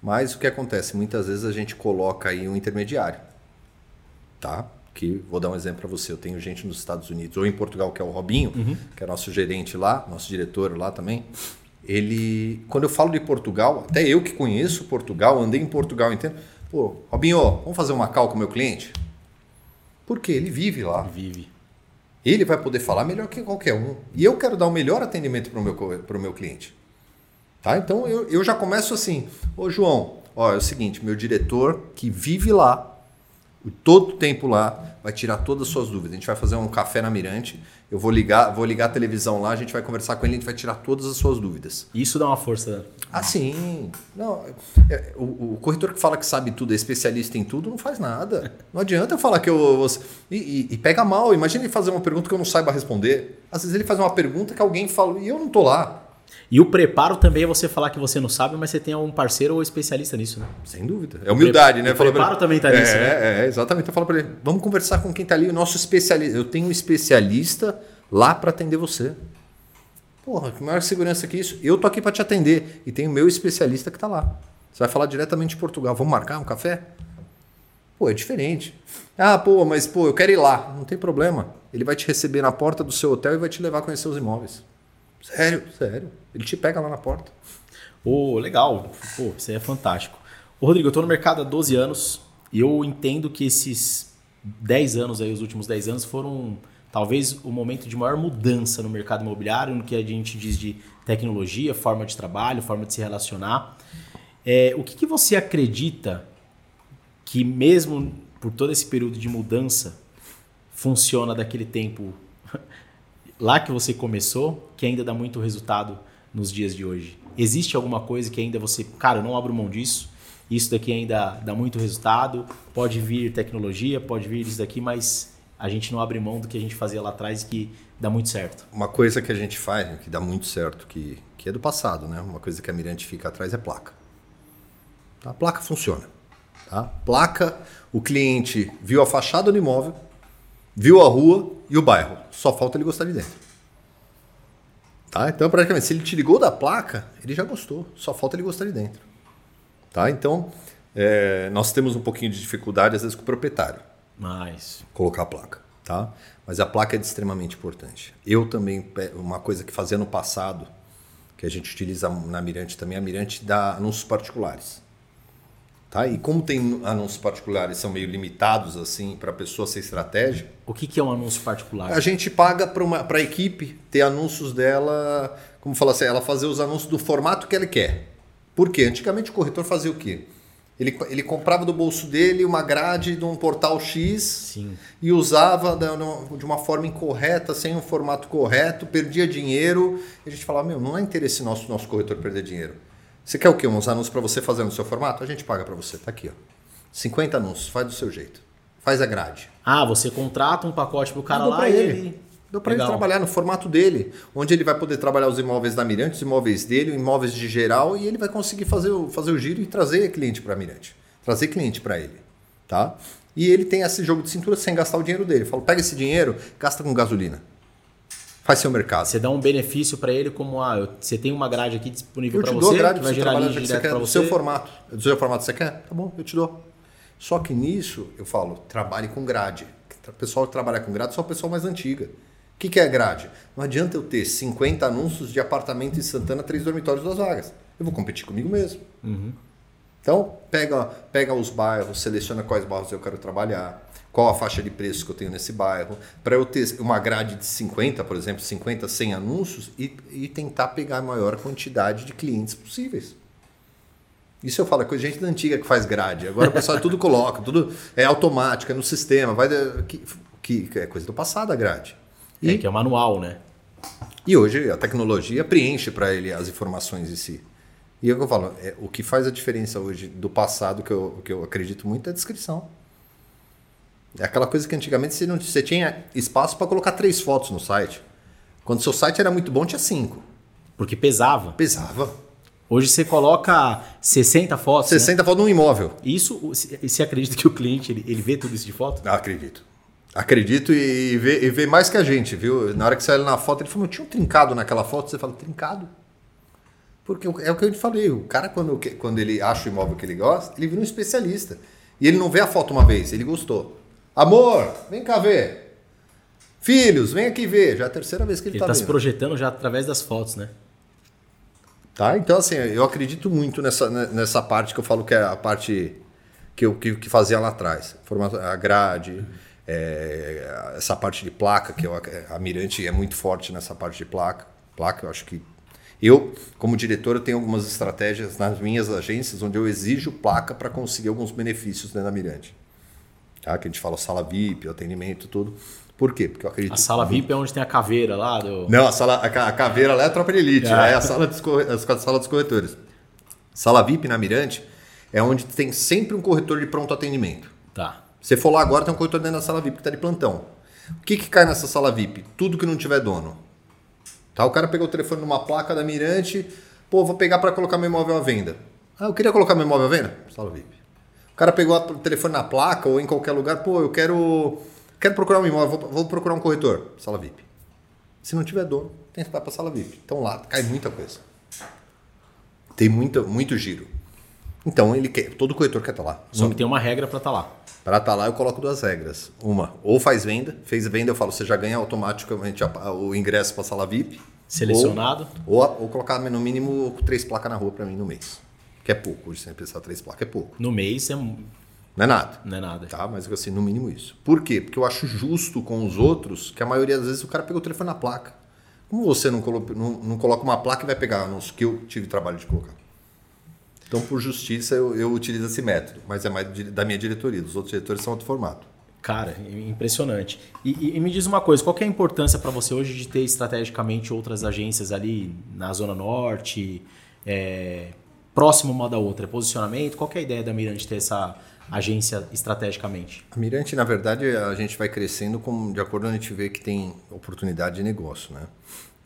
mas o que acontece? Muitas vezes a gente coloca aí um intermediário, tá? Que vou dar um exemplo para você. Eu tenho gente nos Estados Unidos ou em Portugal que é o Robinho, uhum. que é nosso gerente lá, nosso diretor lá também. Ele, quando eu falo de Portugal, até eu que conheço Portugal, andei em Portugal, entendo. Pô, Robinho, vamos fazer uma call com o meu cliente? Porque ele vive lá. Vive. Ele vai poder falar melhor que qualquer um. E eu quero dar o melhor atendimento para o meu, pro meu cliente. Tá? Então eu, eu já começo assim. Ô João, ó, é o seguinte, meu diretor que vive lá, todo o tempo lá, vai tirar todas as suas dúvidas. A gente vai fazer um café na Mirante, eu vou ligar, vou ligar a televisão lá, a gente vai conversar com ele, a gente vai tirar todas as suas dúvidas. Isso dá uma força. Ah, sim. Não, é, o, o, corretor que fala que sabe tudo, é especialista em tudo, não faz nada. Não adianta eu falar que eu. E, e, e, pega mal. Imagina ele fazer uma pergunta que eu não saiba responder. Às vezes ele faz uma pergunta que alguém fala e eu não tô lá. E o preparo também é você falar que você não sabe, mas você tem algum parceiro ou especialista nisso, né? Sem dúvida. É humildade, né? O preparo ele, também está nisso, é, né? É, exatamente. Eu falo para ele, vamos conversar com quem está ali, o nosso especialista. Eu tenho um especialista lá para atender você. Porra, que maior segurança que isso. Eu tô aqui para te atender e tem o meu especialista que está lá. Você vai falar diretamente de Portugal. Vamos marcar um café? Pô, é diferente. Ah, pô, mas pô, eu quero ir lá. Não tem problema. Ele vai te receber na porta do seu hotel e vai te levar a conhecer os imóveis. Sério, sério. Ele te pega lá na porta. Ô, oh, legal. Pô, isso aí é fantástico. Ô, Rodrigo, eu estou no mercado há 12 anos e eu entendo que esses 10 anos aí, os últimos 10 anos, foram talvez o momento de maior mudança no mercado imobiliário, no que a gente diz de tecnologia, forma de trabalho, forma de se relacionar. É, o que, que você acredita que mesmo por todo esse período de mudança funciona daquele tempo lá que você começou que ainda dá muito resultado nos dias de hoje? Existe alguma coisa que ainda você, cara, eu não abro mão disso, isso daqui ainda dá muito resultado, pode vir tecnologia, pode vir isso daqui, mas a gente não abre mão do que a gente fazia lá atrás que dá muito certo. Uma coisa que a gente faz, que dá muito certo, que, que é do passado, né? Uma coisa que a Mirante fica atrás é placa. Tá? A placa funciona. Tá? Placa, o cliente viu a fachada do imóvel, viu a rua e o bairro. Só falta ele gostar de dentro. Tá? Então, praticamente, se ele te ligou da placa, ele já gostou. Só falta ele gostar de dentro. Tá? Então, é, nós temos um pouquinho de dificuldade, às vezes, com o proprietário. Mas... Colocar a placa. Tá? Mas a placa é extremamente importante. Eu também, uma coisa que fazia no passado, que a gente utiliza na Mirante também, a Mirante dá anúncios particulares. Tá? E como tem anúncios particulares são meio limitados assim para a pessoa ser estratégica. O que, que é um anúncio particular? A gente paga para a equipe ter anúncios dela, como fala assim, ela fazer os anúncios do formato que ela quer. Por quê? Antigamente o corretor fazia o quê? Ele, ele comprava do bolso dele uma grade de um portal X Sim. e usava de uma forma incorreta, sem um formato correto, perdia dinheiro. E a gente falava, meu, não é interesse nosso nosso corretor perder dinheiro. Você quer o quê? Uns anúncios para você fazer no seu formato? A gente paga para você. Tá aqui, ó. 50 anúncios, faz do seu jeito. Faz a grade. Ah, você contrata um pacote pro cara lá e ele... Deu para ele trabalhar no formato dele, onde ele vai poder trabalhar os imóveis da Mirante, os imóveis dele, imóveis de geral, e ele vai conseguir fazer o, fazer o giro e trazer cliente para a Mirante. Trazer cliente para ele. Tá? E ele tem esse jogo de cintura sem gastar o dinheiro dele. Fala, pega esse dinheiro, gasta com gasolina faz seu mercado. Você dá um benefício para ele como ah, você tem uma grade aqui disponível para você, dou a grade que vai gerar lead para você. Do seu formato. Do seu formato você quer? Tá bom, eu te dou. Só que nisso, eu falo, trabalhe com grade. O pessoal que trabalha com grade só o pessoal mais antiga. O que, que é grade? Não adianta eu ter 50 anúncios de apartamento em Santana, três dormitórios, duas vagas. Eu vou competir comigo mesmo. Uhum. Então, pega, pega os bairros, seleciona quais bairros eu quero trabalhar qual a faixa de preço que eu tenho nesse bairro, para eu ter uma grade de 50, por exemplo, 50, 100 anúncios e, e tentar pegar a maior quantidade de clientes possíveis. Isso eu falo, é coisa de gente da antiga que faz grade. Agora o pessoal tudo coloca, tudo é automático, é no sistema, vai que, que é coisa do passado a grade. E, é que é manual, né? E hoje a tecnologia preenche para ele as informações em si. E é o que eu falo, é, o que faz a diferença hoje do passado, que eu, que eu acredito muito, é a descrição. É aquela coisa que antigamente você, não, você tinha espaço para colocar três fotos no site. Quando seu site era muito bom, tinha cinco. Porque pesava. Pesava. Hoje você coloca 60 fotos. 60 né? fotos num imóvel. Isso, você acredita que o cliente ele, ele vê tudo isso de foto? Ah, acredito. Acredito e vê, e vê mais que a gente, viu? Na hora que você olha na foto, ele falou, tinha um trincado naquela foto, você fala, trincado? Porque é o que eu te falei, o cara quando, quando ele acha o imóvel que ele gosta, ele vira um especialista. E ele não vê a foto uma vez, ele gostou. Amor, vem cá ver. Filhos, vem aqui ver. Já é a terceira vez que ele, Ele tá tá se projetando já através das fotos, né? Tá? Então, assim, eu acredito muito nessa, né, nessa parte que eu falo que é a parte que eu que, que fazia lá atrás. Forma- A grade, é, essa parte de placa, que eu, a Mirante é muito forte nessa parte de placa. Placa, eu acho que. Eu, como diretor, eu tenho algumas estratégias nas minhas agências onde eu exijo placa para conseguir alguns benefícios dentro da Mirante. Tá? Que a gente fala sala VIP, atendimento, tudo. Por quê? Porque eu acredito. A sala VIP é onde tem a caveira lá do. Não, a, sala, a ca- a caveira lá é a tropa de elite, lá é a sala dos, a sala dos corretores. Sala VIP na Mirante é onde tem sempre um corretor de pronto atendimento. Tá. Você for lá agora, tem um corretor dentro da sala VIP que está de plantão. O que, que cai nessa sala VIP? Tudo que não tiver dono. Tá? O cara pegou o telefone numa placa da Mirante, pô, vou pegar para colocar meu imóvel à venda. Ah, eu queria colocar meu imóvel à venda? Sala VIP. O cara pegou o telefone na placa ou em qualquer lugar, pô, eu quero, quero procurar um imóvel, vou, vou procurar um corretor. Sala VIP. Se não tiver dono, tem que ir para sala VIP. Então lá cai muita coisa. Tem muita, muito giro. Então ele quer, todo corretor quer estar lá. Só que tem uma regra pra estar lá. Para estar lá, eu coloco duas regras. Uma, ou faz venda, fez venda, eu falo, você já ganha automaticamente a- o ingresso para sala VIP. Selecionado. Ou, ou, ou colocar no mínimo três placas na rua para mim no mês. Que é pouco, hoje, sem pensar três placas, é pouco. No mês é... não Não é nada. é nada. Tá, mas assim, no mínimo isso. Por quê? Porque eu acho justo com os outros que a maioria das vezes o cara pegou o telefone na placa. Como você não, colo não, não coloca uma placa e vai pegar nos que eu tive trabalho de colocar? Então, por justiça, eu, eu utilizo esse método, mas é mais da minha diretoria. Os outros diretores são outro formato. Cara, impressionante. E, e- me diz uma coisa, qual que é a importância para você hoje de ter estrategicamente outras agências ali na Zona Norte, é, próximo uma da outra? É posicionamento? Qual é a ideia da Mirante ter essa agência estrategicamente? A Mirante, na verdade, a gente vai crescendo com, de acordo com a gente vê que tem oportunidade de negócio, né?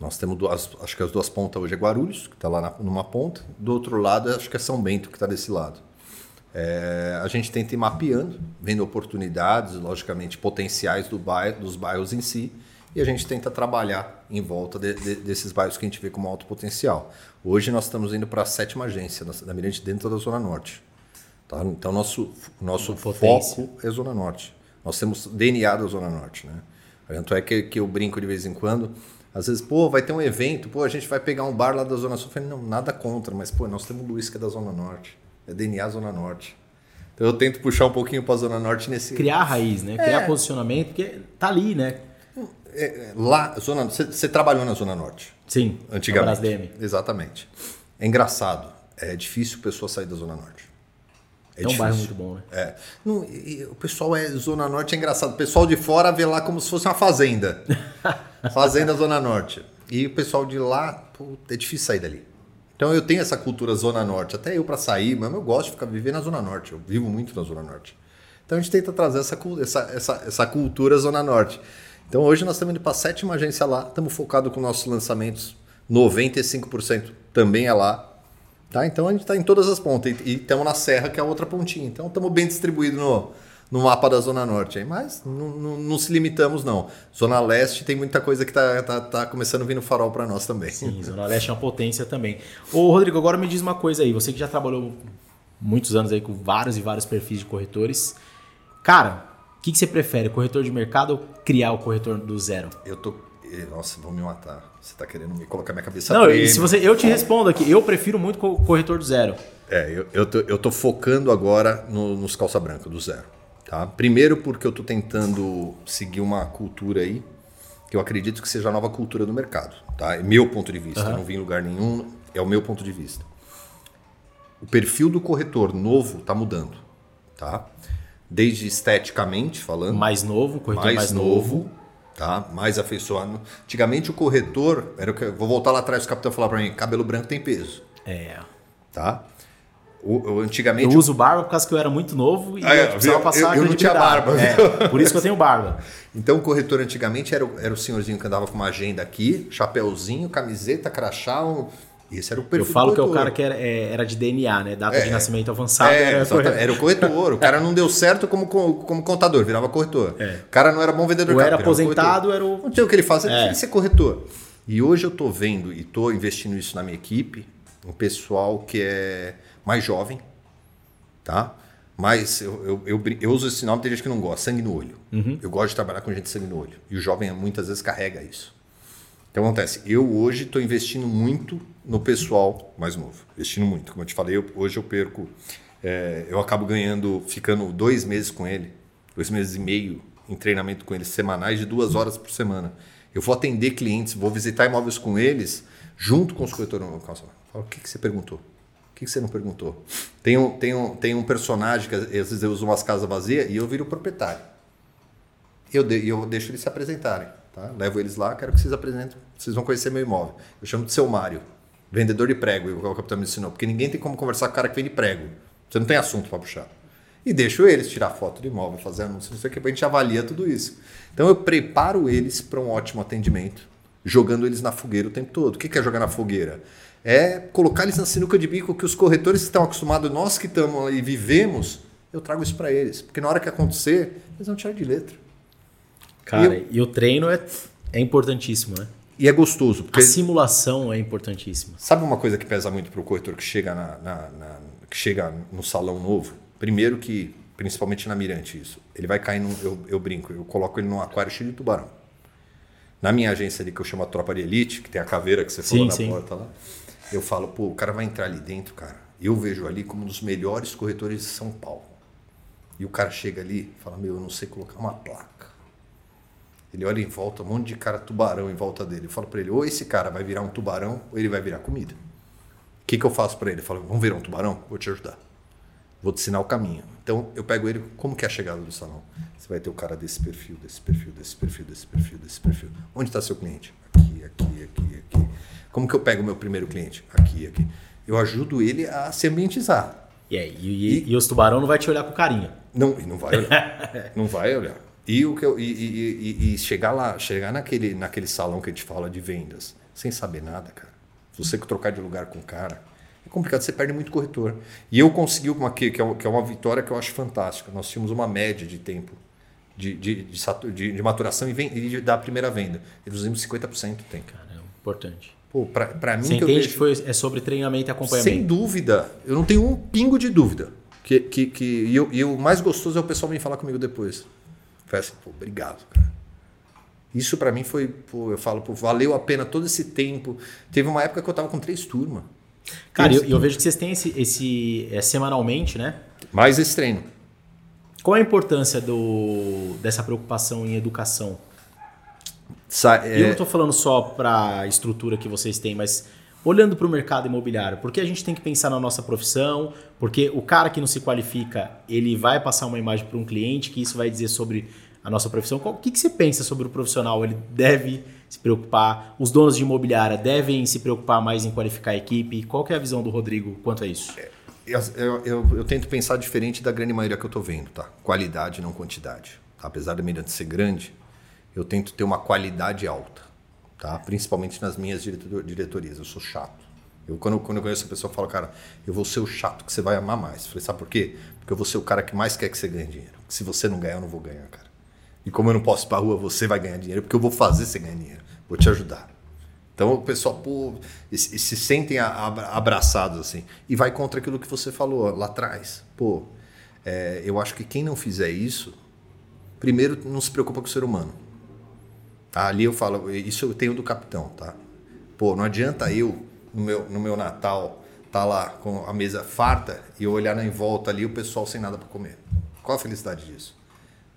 Nós temos duas, acho que as duas pontas hoje é Guarulhos, que está lá na- numa ponta. Do outro lado, acho que é São Bento, que está desse lado. É, a gente tenta ir mapeando, vendo oportunidades, logicamente, potenciais do bairro, dos bairros em si, e a gente tenta trabalhar em volta de- de- desses bairros que a gente vê como alto potencial. Hoje nós estamos indo para a sétima agência da- Mirante dentro da Zona Norte. Tá? Então, nosso, nosso foco é Zona Norte. Nós temos DNA da Zona Norte. Né? Tanto é que, que eu brinco de vez em quando. Às vezes, pô, vai ter um evento, pô, a gente vai pegar um bar lá da Zona Sul. Eu falei, não, nada contra, mas, pô, nós temos o Luiz que é da Zona Norte. É DNA Zona Norte. Então eu tento puxar um pouquinho para a Zona Norte nesse. Criar raiz, né? Criar posicionamento, porque tá ali, né? É, é, lá, Zona, você, você trabalhou na Zona Norte, Sim. antigamente. Brasdem. Exatamente. É engraçado. É difícil pessoa sair da Zona Norte. É, um bairro muito bom, né? É. Não, e- e o pessoal é Zona Norte é engraçado. O pessoal de fora vê lá como se fosse uma fazenda. [laughs] fazenda Zona Norte. E o pessoal de lá, pô, é difícil sair dali. Então eu tenho essa cultura Zona Norte. Até eu para sair, mas eu gosto de ficar vivendo na Zona Norte. Eu vivo muito na Zona Norte. Então a gente tenta trazer essa, essa, essa, essa cultura Zona Norte. Então hoje nós estamos indo para a sétima agência lá. Estamos focados com nossos lançamentos. 95% também é lá. Tá? Então a gente está em todas as pontas e estamos na Serra, que é a outra pontinha. Então estamos bem distribuídos no, no mapa da Zona Norte. aí, Mas não, se limitamos, não. Zona Leste tem muita coisa que está tá, tá começando no farol para nós também. Sim, Zona Leste é uma potência também. Ô, Rodrigo, agora me diz uma coisa aí. Você que já trabalhou muitos anos aí com vários e vários perfis de corretores. Cara, o que, que você prefere, corretor de mercado ou criar o corretor do zero? Eu tô. eh, Nossa, vão me matar. Você está querendo me colocar minha cabeça Não, treme. se você, eu te respondo aqui. Eu prefiro muito co- corretor do zero. É, eu, eu, tô, eu tô focando agora no- nos calça branca, do zero. Tá? Primeiro porque eu tô tentando seguir uma cultura aí, que eu acredito que seja a nova cultura do mercado. Tá? É meu ponto de vista, eu não vi em lugar nenhum, é o meu ponto de vista. O perfil do corretor novo tá mudando. Tá? Desde esteticamente falando, Mais novo, corretor mais, mais, novo, novo. tá? Mais afeiçoado. Antigamente o corretor, era o que vou voltar lá atrás o capitão falar para mim, cabelo branco tem peso, É. tá? O, o- Eu antigamente uso barba por causa que eu era muito novo e Ah, é, eu precisava eu- passar eu não tinha barba, É, [laughs] por isso que eu tenho barba. Então, o corretor antigamente era, o- era o senhorzinho que andava com uma agenda aqui, chapéuzinho, camiseta, crachá, um, Esse era o perfil Eu falo que é o cara que era, é, era de DNA, né? Data É. de nascimento avançado. É, era- era o corretor. O cara não deu certo como, como, contador, virava corretor. É. O cara não era bom vendedor. Ou cara, era aposentado, corretor. era o. Não tem o que ele faz, ele É. tem que ser corretor. E hoje eu tô vendo e tô investindo isso na minha equipe, um pessoal que é mais jovem, tá? Mas eu, eu, eu, eu uso esse nome, tem gente que não gosta, sangue no olho. Uhum. Eu gosto de trabalhar com gente de sangue no olho. E o jovem muitas vezes carrega isso. Então acontece, eu hoje estou investindo muito no pessoal mais novo. Investindo muito. Como eu te falei, eu- hoje eu perco, é, eu acabo ganhando, ficando dois meses com ele, dois meses e meio em treinamento com eles semanais de duas horas por semana. Eu vou atender clientes, vou visitar imóveis com eles, junto com os corretores. Eu falo, o que, que você perguntou? O que, que você não perguntou? Tem um, tem, um, tem um personagem que às vezes eu uso umas casas vazias e eu viro proprietário. Eu, de, eu deixo eles se apresentarem. Tá? Levo eles lá, quero que vocês apresentem. Vocês vão conhecer meu imóvel. Eu chamo de seu Mário, vendedor de prego, igual o capitão me ensinou. Porque ninguém tem como conversar com o cara que vende prego. Você não tem assunto para puxar. E deixo eles tirar foto do imóvel, fazer anúncio, não sei o que, a gente avalia tudo isso. Então eu preparo eles para um ótimo atendimento, jogando eles na fogueira o tempo todo. O que é jogar na fogueira? É colocar eles na sinuca de bico que os corretores estão acostumados, nós que estamos e vivemos, eu trago isso para eles. Porque na hora que acontecer, eles vão tirar de letra. Cara, E e, o treino é, é importantíssimo, né? E é gostoso, porque A simulação é importantíssima. sabe uma coisa que pesa muito para o corretor que chega, na, na- na- que chega no salão novo? Primeiro que, principalmente na Mirante, isso. Ele vai cair num. Eu, eu brinco, eu coloco ele num aquário cheio de tubarão. Na minha agência ali, que eu chamo a Tropa de Elite, que tem a caveira que você falou Sim, na sim. porta lá, eu falo, pô, o cara vai entrar ali dentro, cara. Eu vejo ali como um dos melhores corretores de São Paulo. E o cara chega ali e fala, meu, eu não sei colocar uma placa. Ele olha em volta, um monte de cara tubarão em volta dele. Eu falo para ele, ou esse cara vai virar um tubarão, ou ele vai virar comida. O que, que eu faço para ele? Eu falo, vamos virar um tubarão? Vou te ajudar. Vou te ensinar o caminho. Então, eu pego ele, como que é a chegada do salão? Você vai ter o cara desse perfil, desse perfil, desse perfil, desse perfil, desse perfil. Onde está seu cliente? Aqui, aqui, aqui, aqui. Como que eu pego o meu primeiro cliente? Aqui, aqui. Eu ajudo ele a se ambientizar. E, aí, e, e- e os tubarão não vai te olhar com carinho. Não, e não vai olhar. [laughs] não vai olhar. E, o que eu, e, e- e- chegar lá, chegar naquele, naquele salão que a gente fala de vendas, sem saber nada, cara. Você trocar de lugar com o cara, é complicado, você perde muito corretor. E eu consegui uma que, que, é, uma- que é uma vitória que eu acho fantástica. Nós tínhamos uma média de tempo de, de, de, de- maturação e, ven- e da primeira venda. Reduzimos 50% o tempo. Cara, é importante. Pô, pra, pra mim Você que eu entende vejo- que foi, é sobre treinamento e acompanhamento. sem dúvida. Eu não tenho um pingo de dúvida. Que, que, que, e, eu- e o mais gostoso é o pessoal vir falar comigo depois. Foi assim, pô, obrigado, cara. Isso pra mim foi, pô, eu falo, pô, valeu a pena todo esse tempo. Teve uma época que eu tava com três turmas. Cara, eu, eu vejo que vocês têm esse, esse é, semanalmente, né? Mais esse treino. Qual a importância do, dessa preocupação em educação? Sa- E eu não é, estou falando só para a estrutura que vocês têm, mas olhando para o mercado imobiliário, porque a gente tem que pensar na nossa profissão, porque o cara que não se qualifica, ele vai passar uma imagem para um cliente, que isso vai dizer sobre a nossa profissão. O que, que você pensa sobre o profissional? Ele deve se preocupar, os donos de imobiliária devem se preocupar mais em qualificar a equipe. Qual é a visão do Rodrigo quanto a isso? eu, eu, eu- eu tento pensar diferente da grande maioria que eu tô vendo, tá? Qualidade, não quantidade. Apesar da Mirante ser grande, eu tento ter uma qualidade alta, tá? Principalmente nas minhas diretor- diretorias. Eu sou chato. Eu, quando, quando eu conheço a pessoa, eu falo, cara, eu vou ser o chato que você vai amar mais. Eu falei, sabe por quê? Porque eu vou ser o cara que mais quer que você ganhe dinheiro. Se você não ganhar, eu não vou ganhar, cara. E como eu não posso ir pra rua, você vai ganhar dinheiro, porque eu vou fazer você ganhar dinheiro. Vou te ajudar. Então o pessoal pô, se, se sentem abraçados assim. E vai contra aquilo que você falou lá atrás. Pô, é, eu acho que quem não fizer isso, primeiro não se preocupa com o ser humano. Tá? Ali eu falo, isso eu tenho do capitão, tá? Pô, não adianta eu, no meu, no meu Natal, tá lá com a mesa farta e eu olhar em volta ali o pessoal sem nada para comer. Qual a felicidade disso?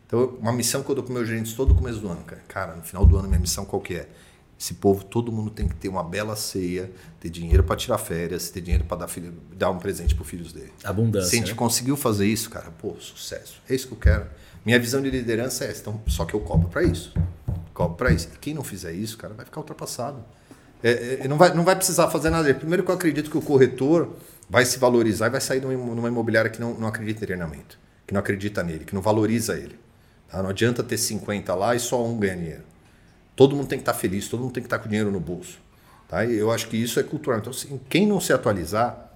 Então, uma missão que eu dou para meus gerentes todo começo do ano, cara. Cara, no final do ano, minha missão qual que é? Esse povo, todo mundo tem que ter uma bela ceia, ter dinheiro para tirar férias, ter dinheiro para dar, filho- dar um presente para filhos dele. Abundância, Se a gente né? conseguiu fazer isso, cara, pô, sucesso. É isso que eu quero. Minha visão de liderança é essa. Então, só que eu cobro para isso. Cobro para isso. E quem não fizer isso, cara, vai ficar ultrapassado. É, é, não, vai, não vai precisar fazer nada. Primeiro que eu acredito que o corretor vai se valorizar e vai sair numa, imo- numa imobiliária que não, não acredita em treinamento, que não acredita nele, que não valoriza ele. tá? Não adianta ter 50 lá e só um ganha dinheiro. Todo mundo tem que estar feliz, todo mundo tem que estar com dinheiro no bolso. Tá? E eu acho que isso é cultural. Então, assim, quem não se atualizar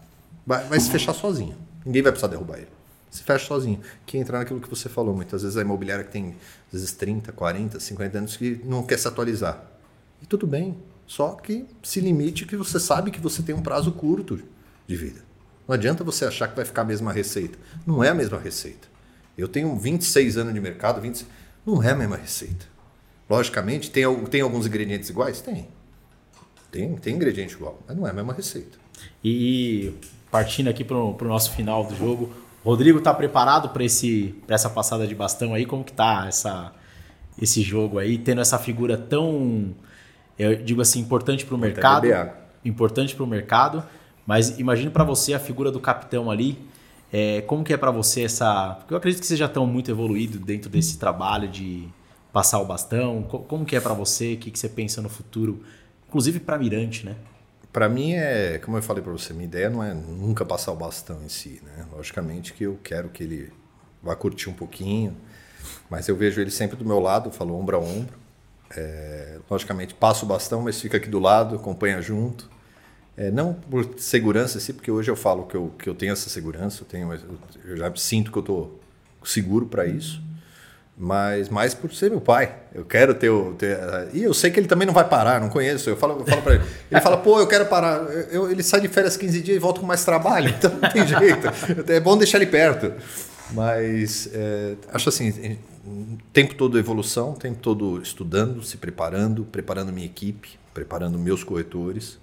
vai, vai se fechar sozinho. Ninguém vai precisar derrubar ele. Se fecha sozinho. Que entra naquilo que você falou. Muitas vezes a imobiliária que tem, às vezes, 30, 40, 50 anos que não quer se atualizar. E tudo bem. Só que se limite que você sabe que você tem um prazo curto de vida. Não adianta você achar que vai ficar a mesma receita. Não é a mesma receita. Eu tenho 26 anos de mercado, 20... não é a mesma receita. Logicamente, tem, tem alguns ingredientes iguais? Tem. Tem, tem ingrediente igual, mas não é a mesma receita. E partindo aqui para o nosso final do jogo, Rodrigo está preparado para essa passada de bastão aí? Como que tá essa, esse jogo aí, tendo essa figura tão, eu digo assim, importante para o mercado? Importante para o mercado, mas imagine para você a figura do capitão ali. É, como que é para você essa... Porque eu acredito que você já está muito evoluído dentro desse trabalho de passar o bastão. Como que é para você? O que, que você pensa no futuro? Inclusive para Mirante, né? Para mim é, como eu falei para você, minha ideia não é nunca passar o bastão em si, né? Logicamente que eu quero que ele vá curtir um pouquinho, mas eu vejo ele sempre do meu lado, falo ombro a ombro. É, logicamente passo o bastão, mas fica aqui do lado, acompanha junto. É, não por segurança, sim, porque hoje eu falo que eu, que eu tenho essa segurança, eu, tenho, eu já sinto que eu estou seguro para isso mas mais por ser meu pai. Eu quero ter, o, ter, e eu sei que ele também não vai parar, não conheço. Eu falo, eu falo para ele. Ele fala, pô, eu quero parar. Eu, ele sai de férias 15 dias e volta com mais trabalho, [laughs] então não tem jeito. É bom deixar ele perto. Mas é, acho assim, tempo todo evolução, tempo todo estudando, se preparando, preparando minha equipe, preparando meus corretores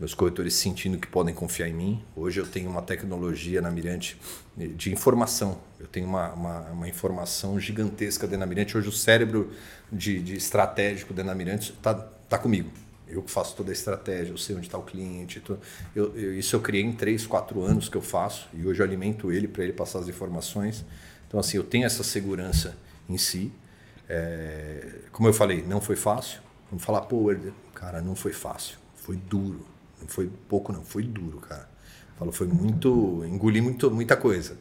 meus corretores sentindo que podem confiar em mim. Hoje eu tenho uma tecnologia na Mirante de informação. Eu tenho uma, uma, uma informação gigantesca dentro da Mirante. Hoje o cérebro de, de estratégico dentro da Mirante está tá comigo. Eu que faço toda a estratégia, eu sei onde está o cliente. Tô, eu, eu, isso eu criei em 3, 4 anos que eu faço e hoje eu alimento ele para ele passar as informações. Então, assim, eu tenho essa segurança em si. É, como eu falei, não foi fácil. Vamos falar, pô, cara, não foi fácil. Foi duro não foi pouco, não, foi duro, cara. Falo, foi muito. engoli muito, muita coisa.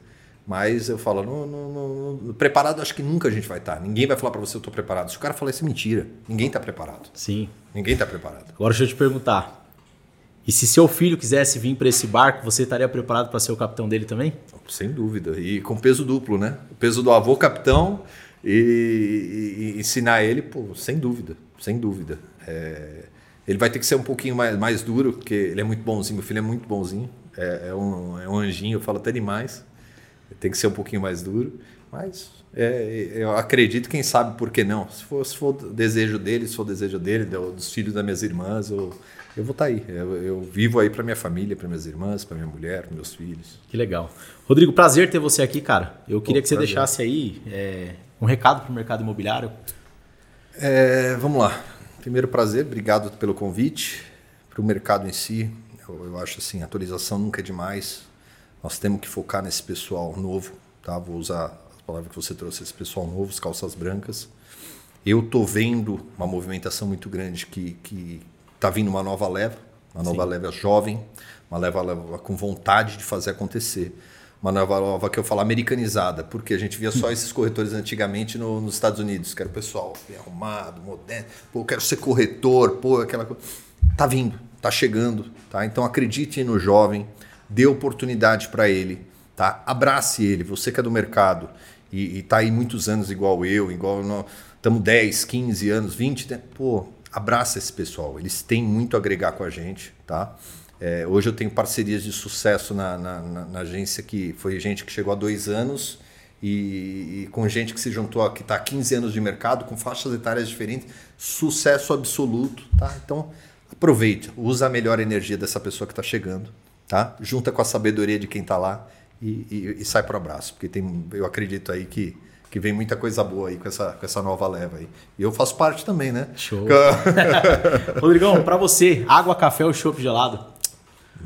Mas eu falo, no, no, no, preparado acho que nunca a gente vai estar. Ninguém vai falar para você, eu estou preparado. Se o cara falar isso é mentira. Ninguém está preparado. Sim. Ninguém está preparado. Agora deixa eu te perguntar. E se seu filho quisesse vir para esse barco, você estaria preparado para ser o capitão dele também? Sem dúvida. E com peso duplo, né? O peso do avô capitão e, e, ensinar ele, pô, sem dúvida. Sem dúvida. É... Ele vai ter que ser um pouquinho mais, mais duro, porque ele é muito bonzinho. Meu filho é muito bonzinho. É, é um, é um anjinho, eu falo até demais. Tem que ser um pouquinho mais duro. Mas é, eu acredito, quem sabe por que não. Se for, se for desejo dele, se for desejo dele, dos filhos das minhas irmãs, eu, eu vou estar tá aí. Eu, eu vivo aí para minha família, para minhas irmãs, para minha mulher, para meus filhos. Que legal. Rodrigo, prazer ter você aqui, cara. Eu queria Pô, que você prazer. deixasse aí é, um recado para o mercado imobiliário. É, vamos lá. Primeiro prazer, obrigado pelo convite. Para o mercado em si, eu, eu, acho assim, atualização nunca é demais. Nós temos que focar nesse pessoal novo, tá? Vou usar a palavra que você trouxe, esse pessoal novo, as calças brancas. Eu tô vendo uma movimentação muito grande que que tá vindo uma nova leva, uma nova Sim. leva jovem, uma leva, leva com vontade de fazer acontecer uma nova nova que eu falo americanizada, porque a gente via só esses corretores antigamente no, nos Estados Unidos, que era o pessoal bem arrumado, moderno, pô, eu quero ser corretor, pô, aquela coisa. Tá vindo, tá chegando, tá? Então acredite no jovem, dê oportunidade para ele, tá? Abrace ele, você que é do mercado e, e tá aí muitos anos igual eu, igual estamos 10, 15 anos, 20, né? pô, abraça esse pessoal, eles têm muito a agregar com a gente, tá? É, hoje eu tenho parcerias de sucesso na, na, na, na, agência que foi gente que chegou há dois anos e, e com gente que se juntou, que está há 15 anos de mercado, com faixas etárias diferentes, sucesso absoluto. Tá? Então aproveite, usa a melhor energia dessa pessoa que está chegando, tá? junta com a sabedoria de quem está lá e, e, e sai para o abraço, porque tem, eu acredito aí que que vem muita coisa boa aí com essa, com essa nova leva aí. E eu faço parte também, né? Show. [laughs] Rodrigão, para você, água, café ou chopp gelado?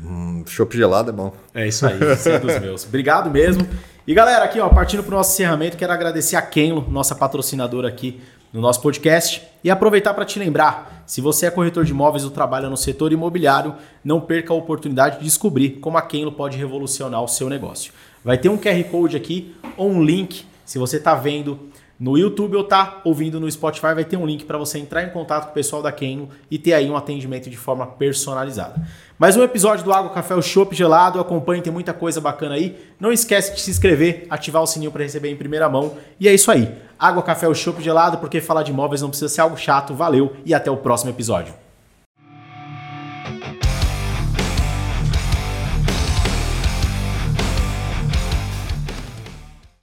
Hum, chopp gelado é bom. É isso aí, esse é dos meus. Obrigado mesmo. E galera, aqui ó, partindo para o nosso encerramento, quero agradecer a Kenlo, nossa patrocinadora aqui no nosso podcast. E aproveitar para te lembrar, se você é corretor de imóveis ou trabalha no setor imobiliário, não perca a oportunidade de descobrir como a Kenlo pode revolucionar o seu negócio. Vai ter um QR Code aqui ou um link, se você está vendo no YouTube ou tá ouvindo no Spotify, vai ter um link para você entrar em contato com o pessoal da Kenlo e ter aí um atendimento de forma personalizada. Mais um episódio do Água Café o Chopp Gelado, acompanhe, tem muita coisa bacana aí. Não esquece de se inscrever, ativar o sininho para receber em primeira mão. E é isso aí. Água Café o Chopp Gelado, porque falar de imóveis não precisa ser algo chato. Valeu e até o próximo episódio.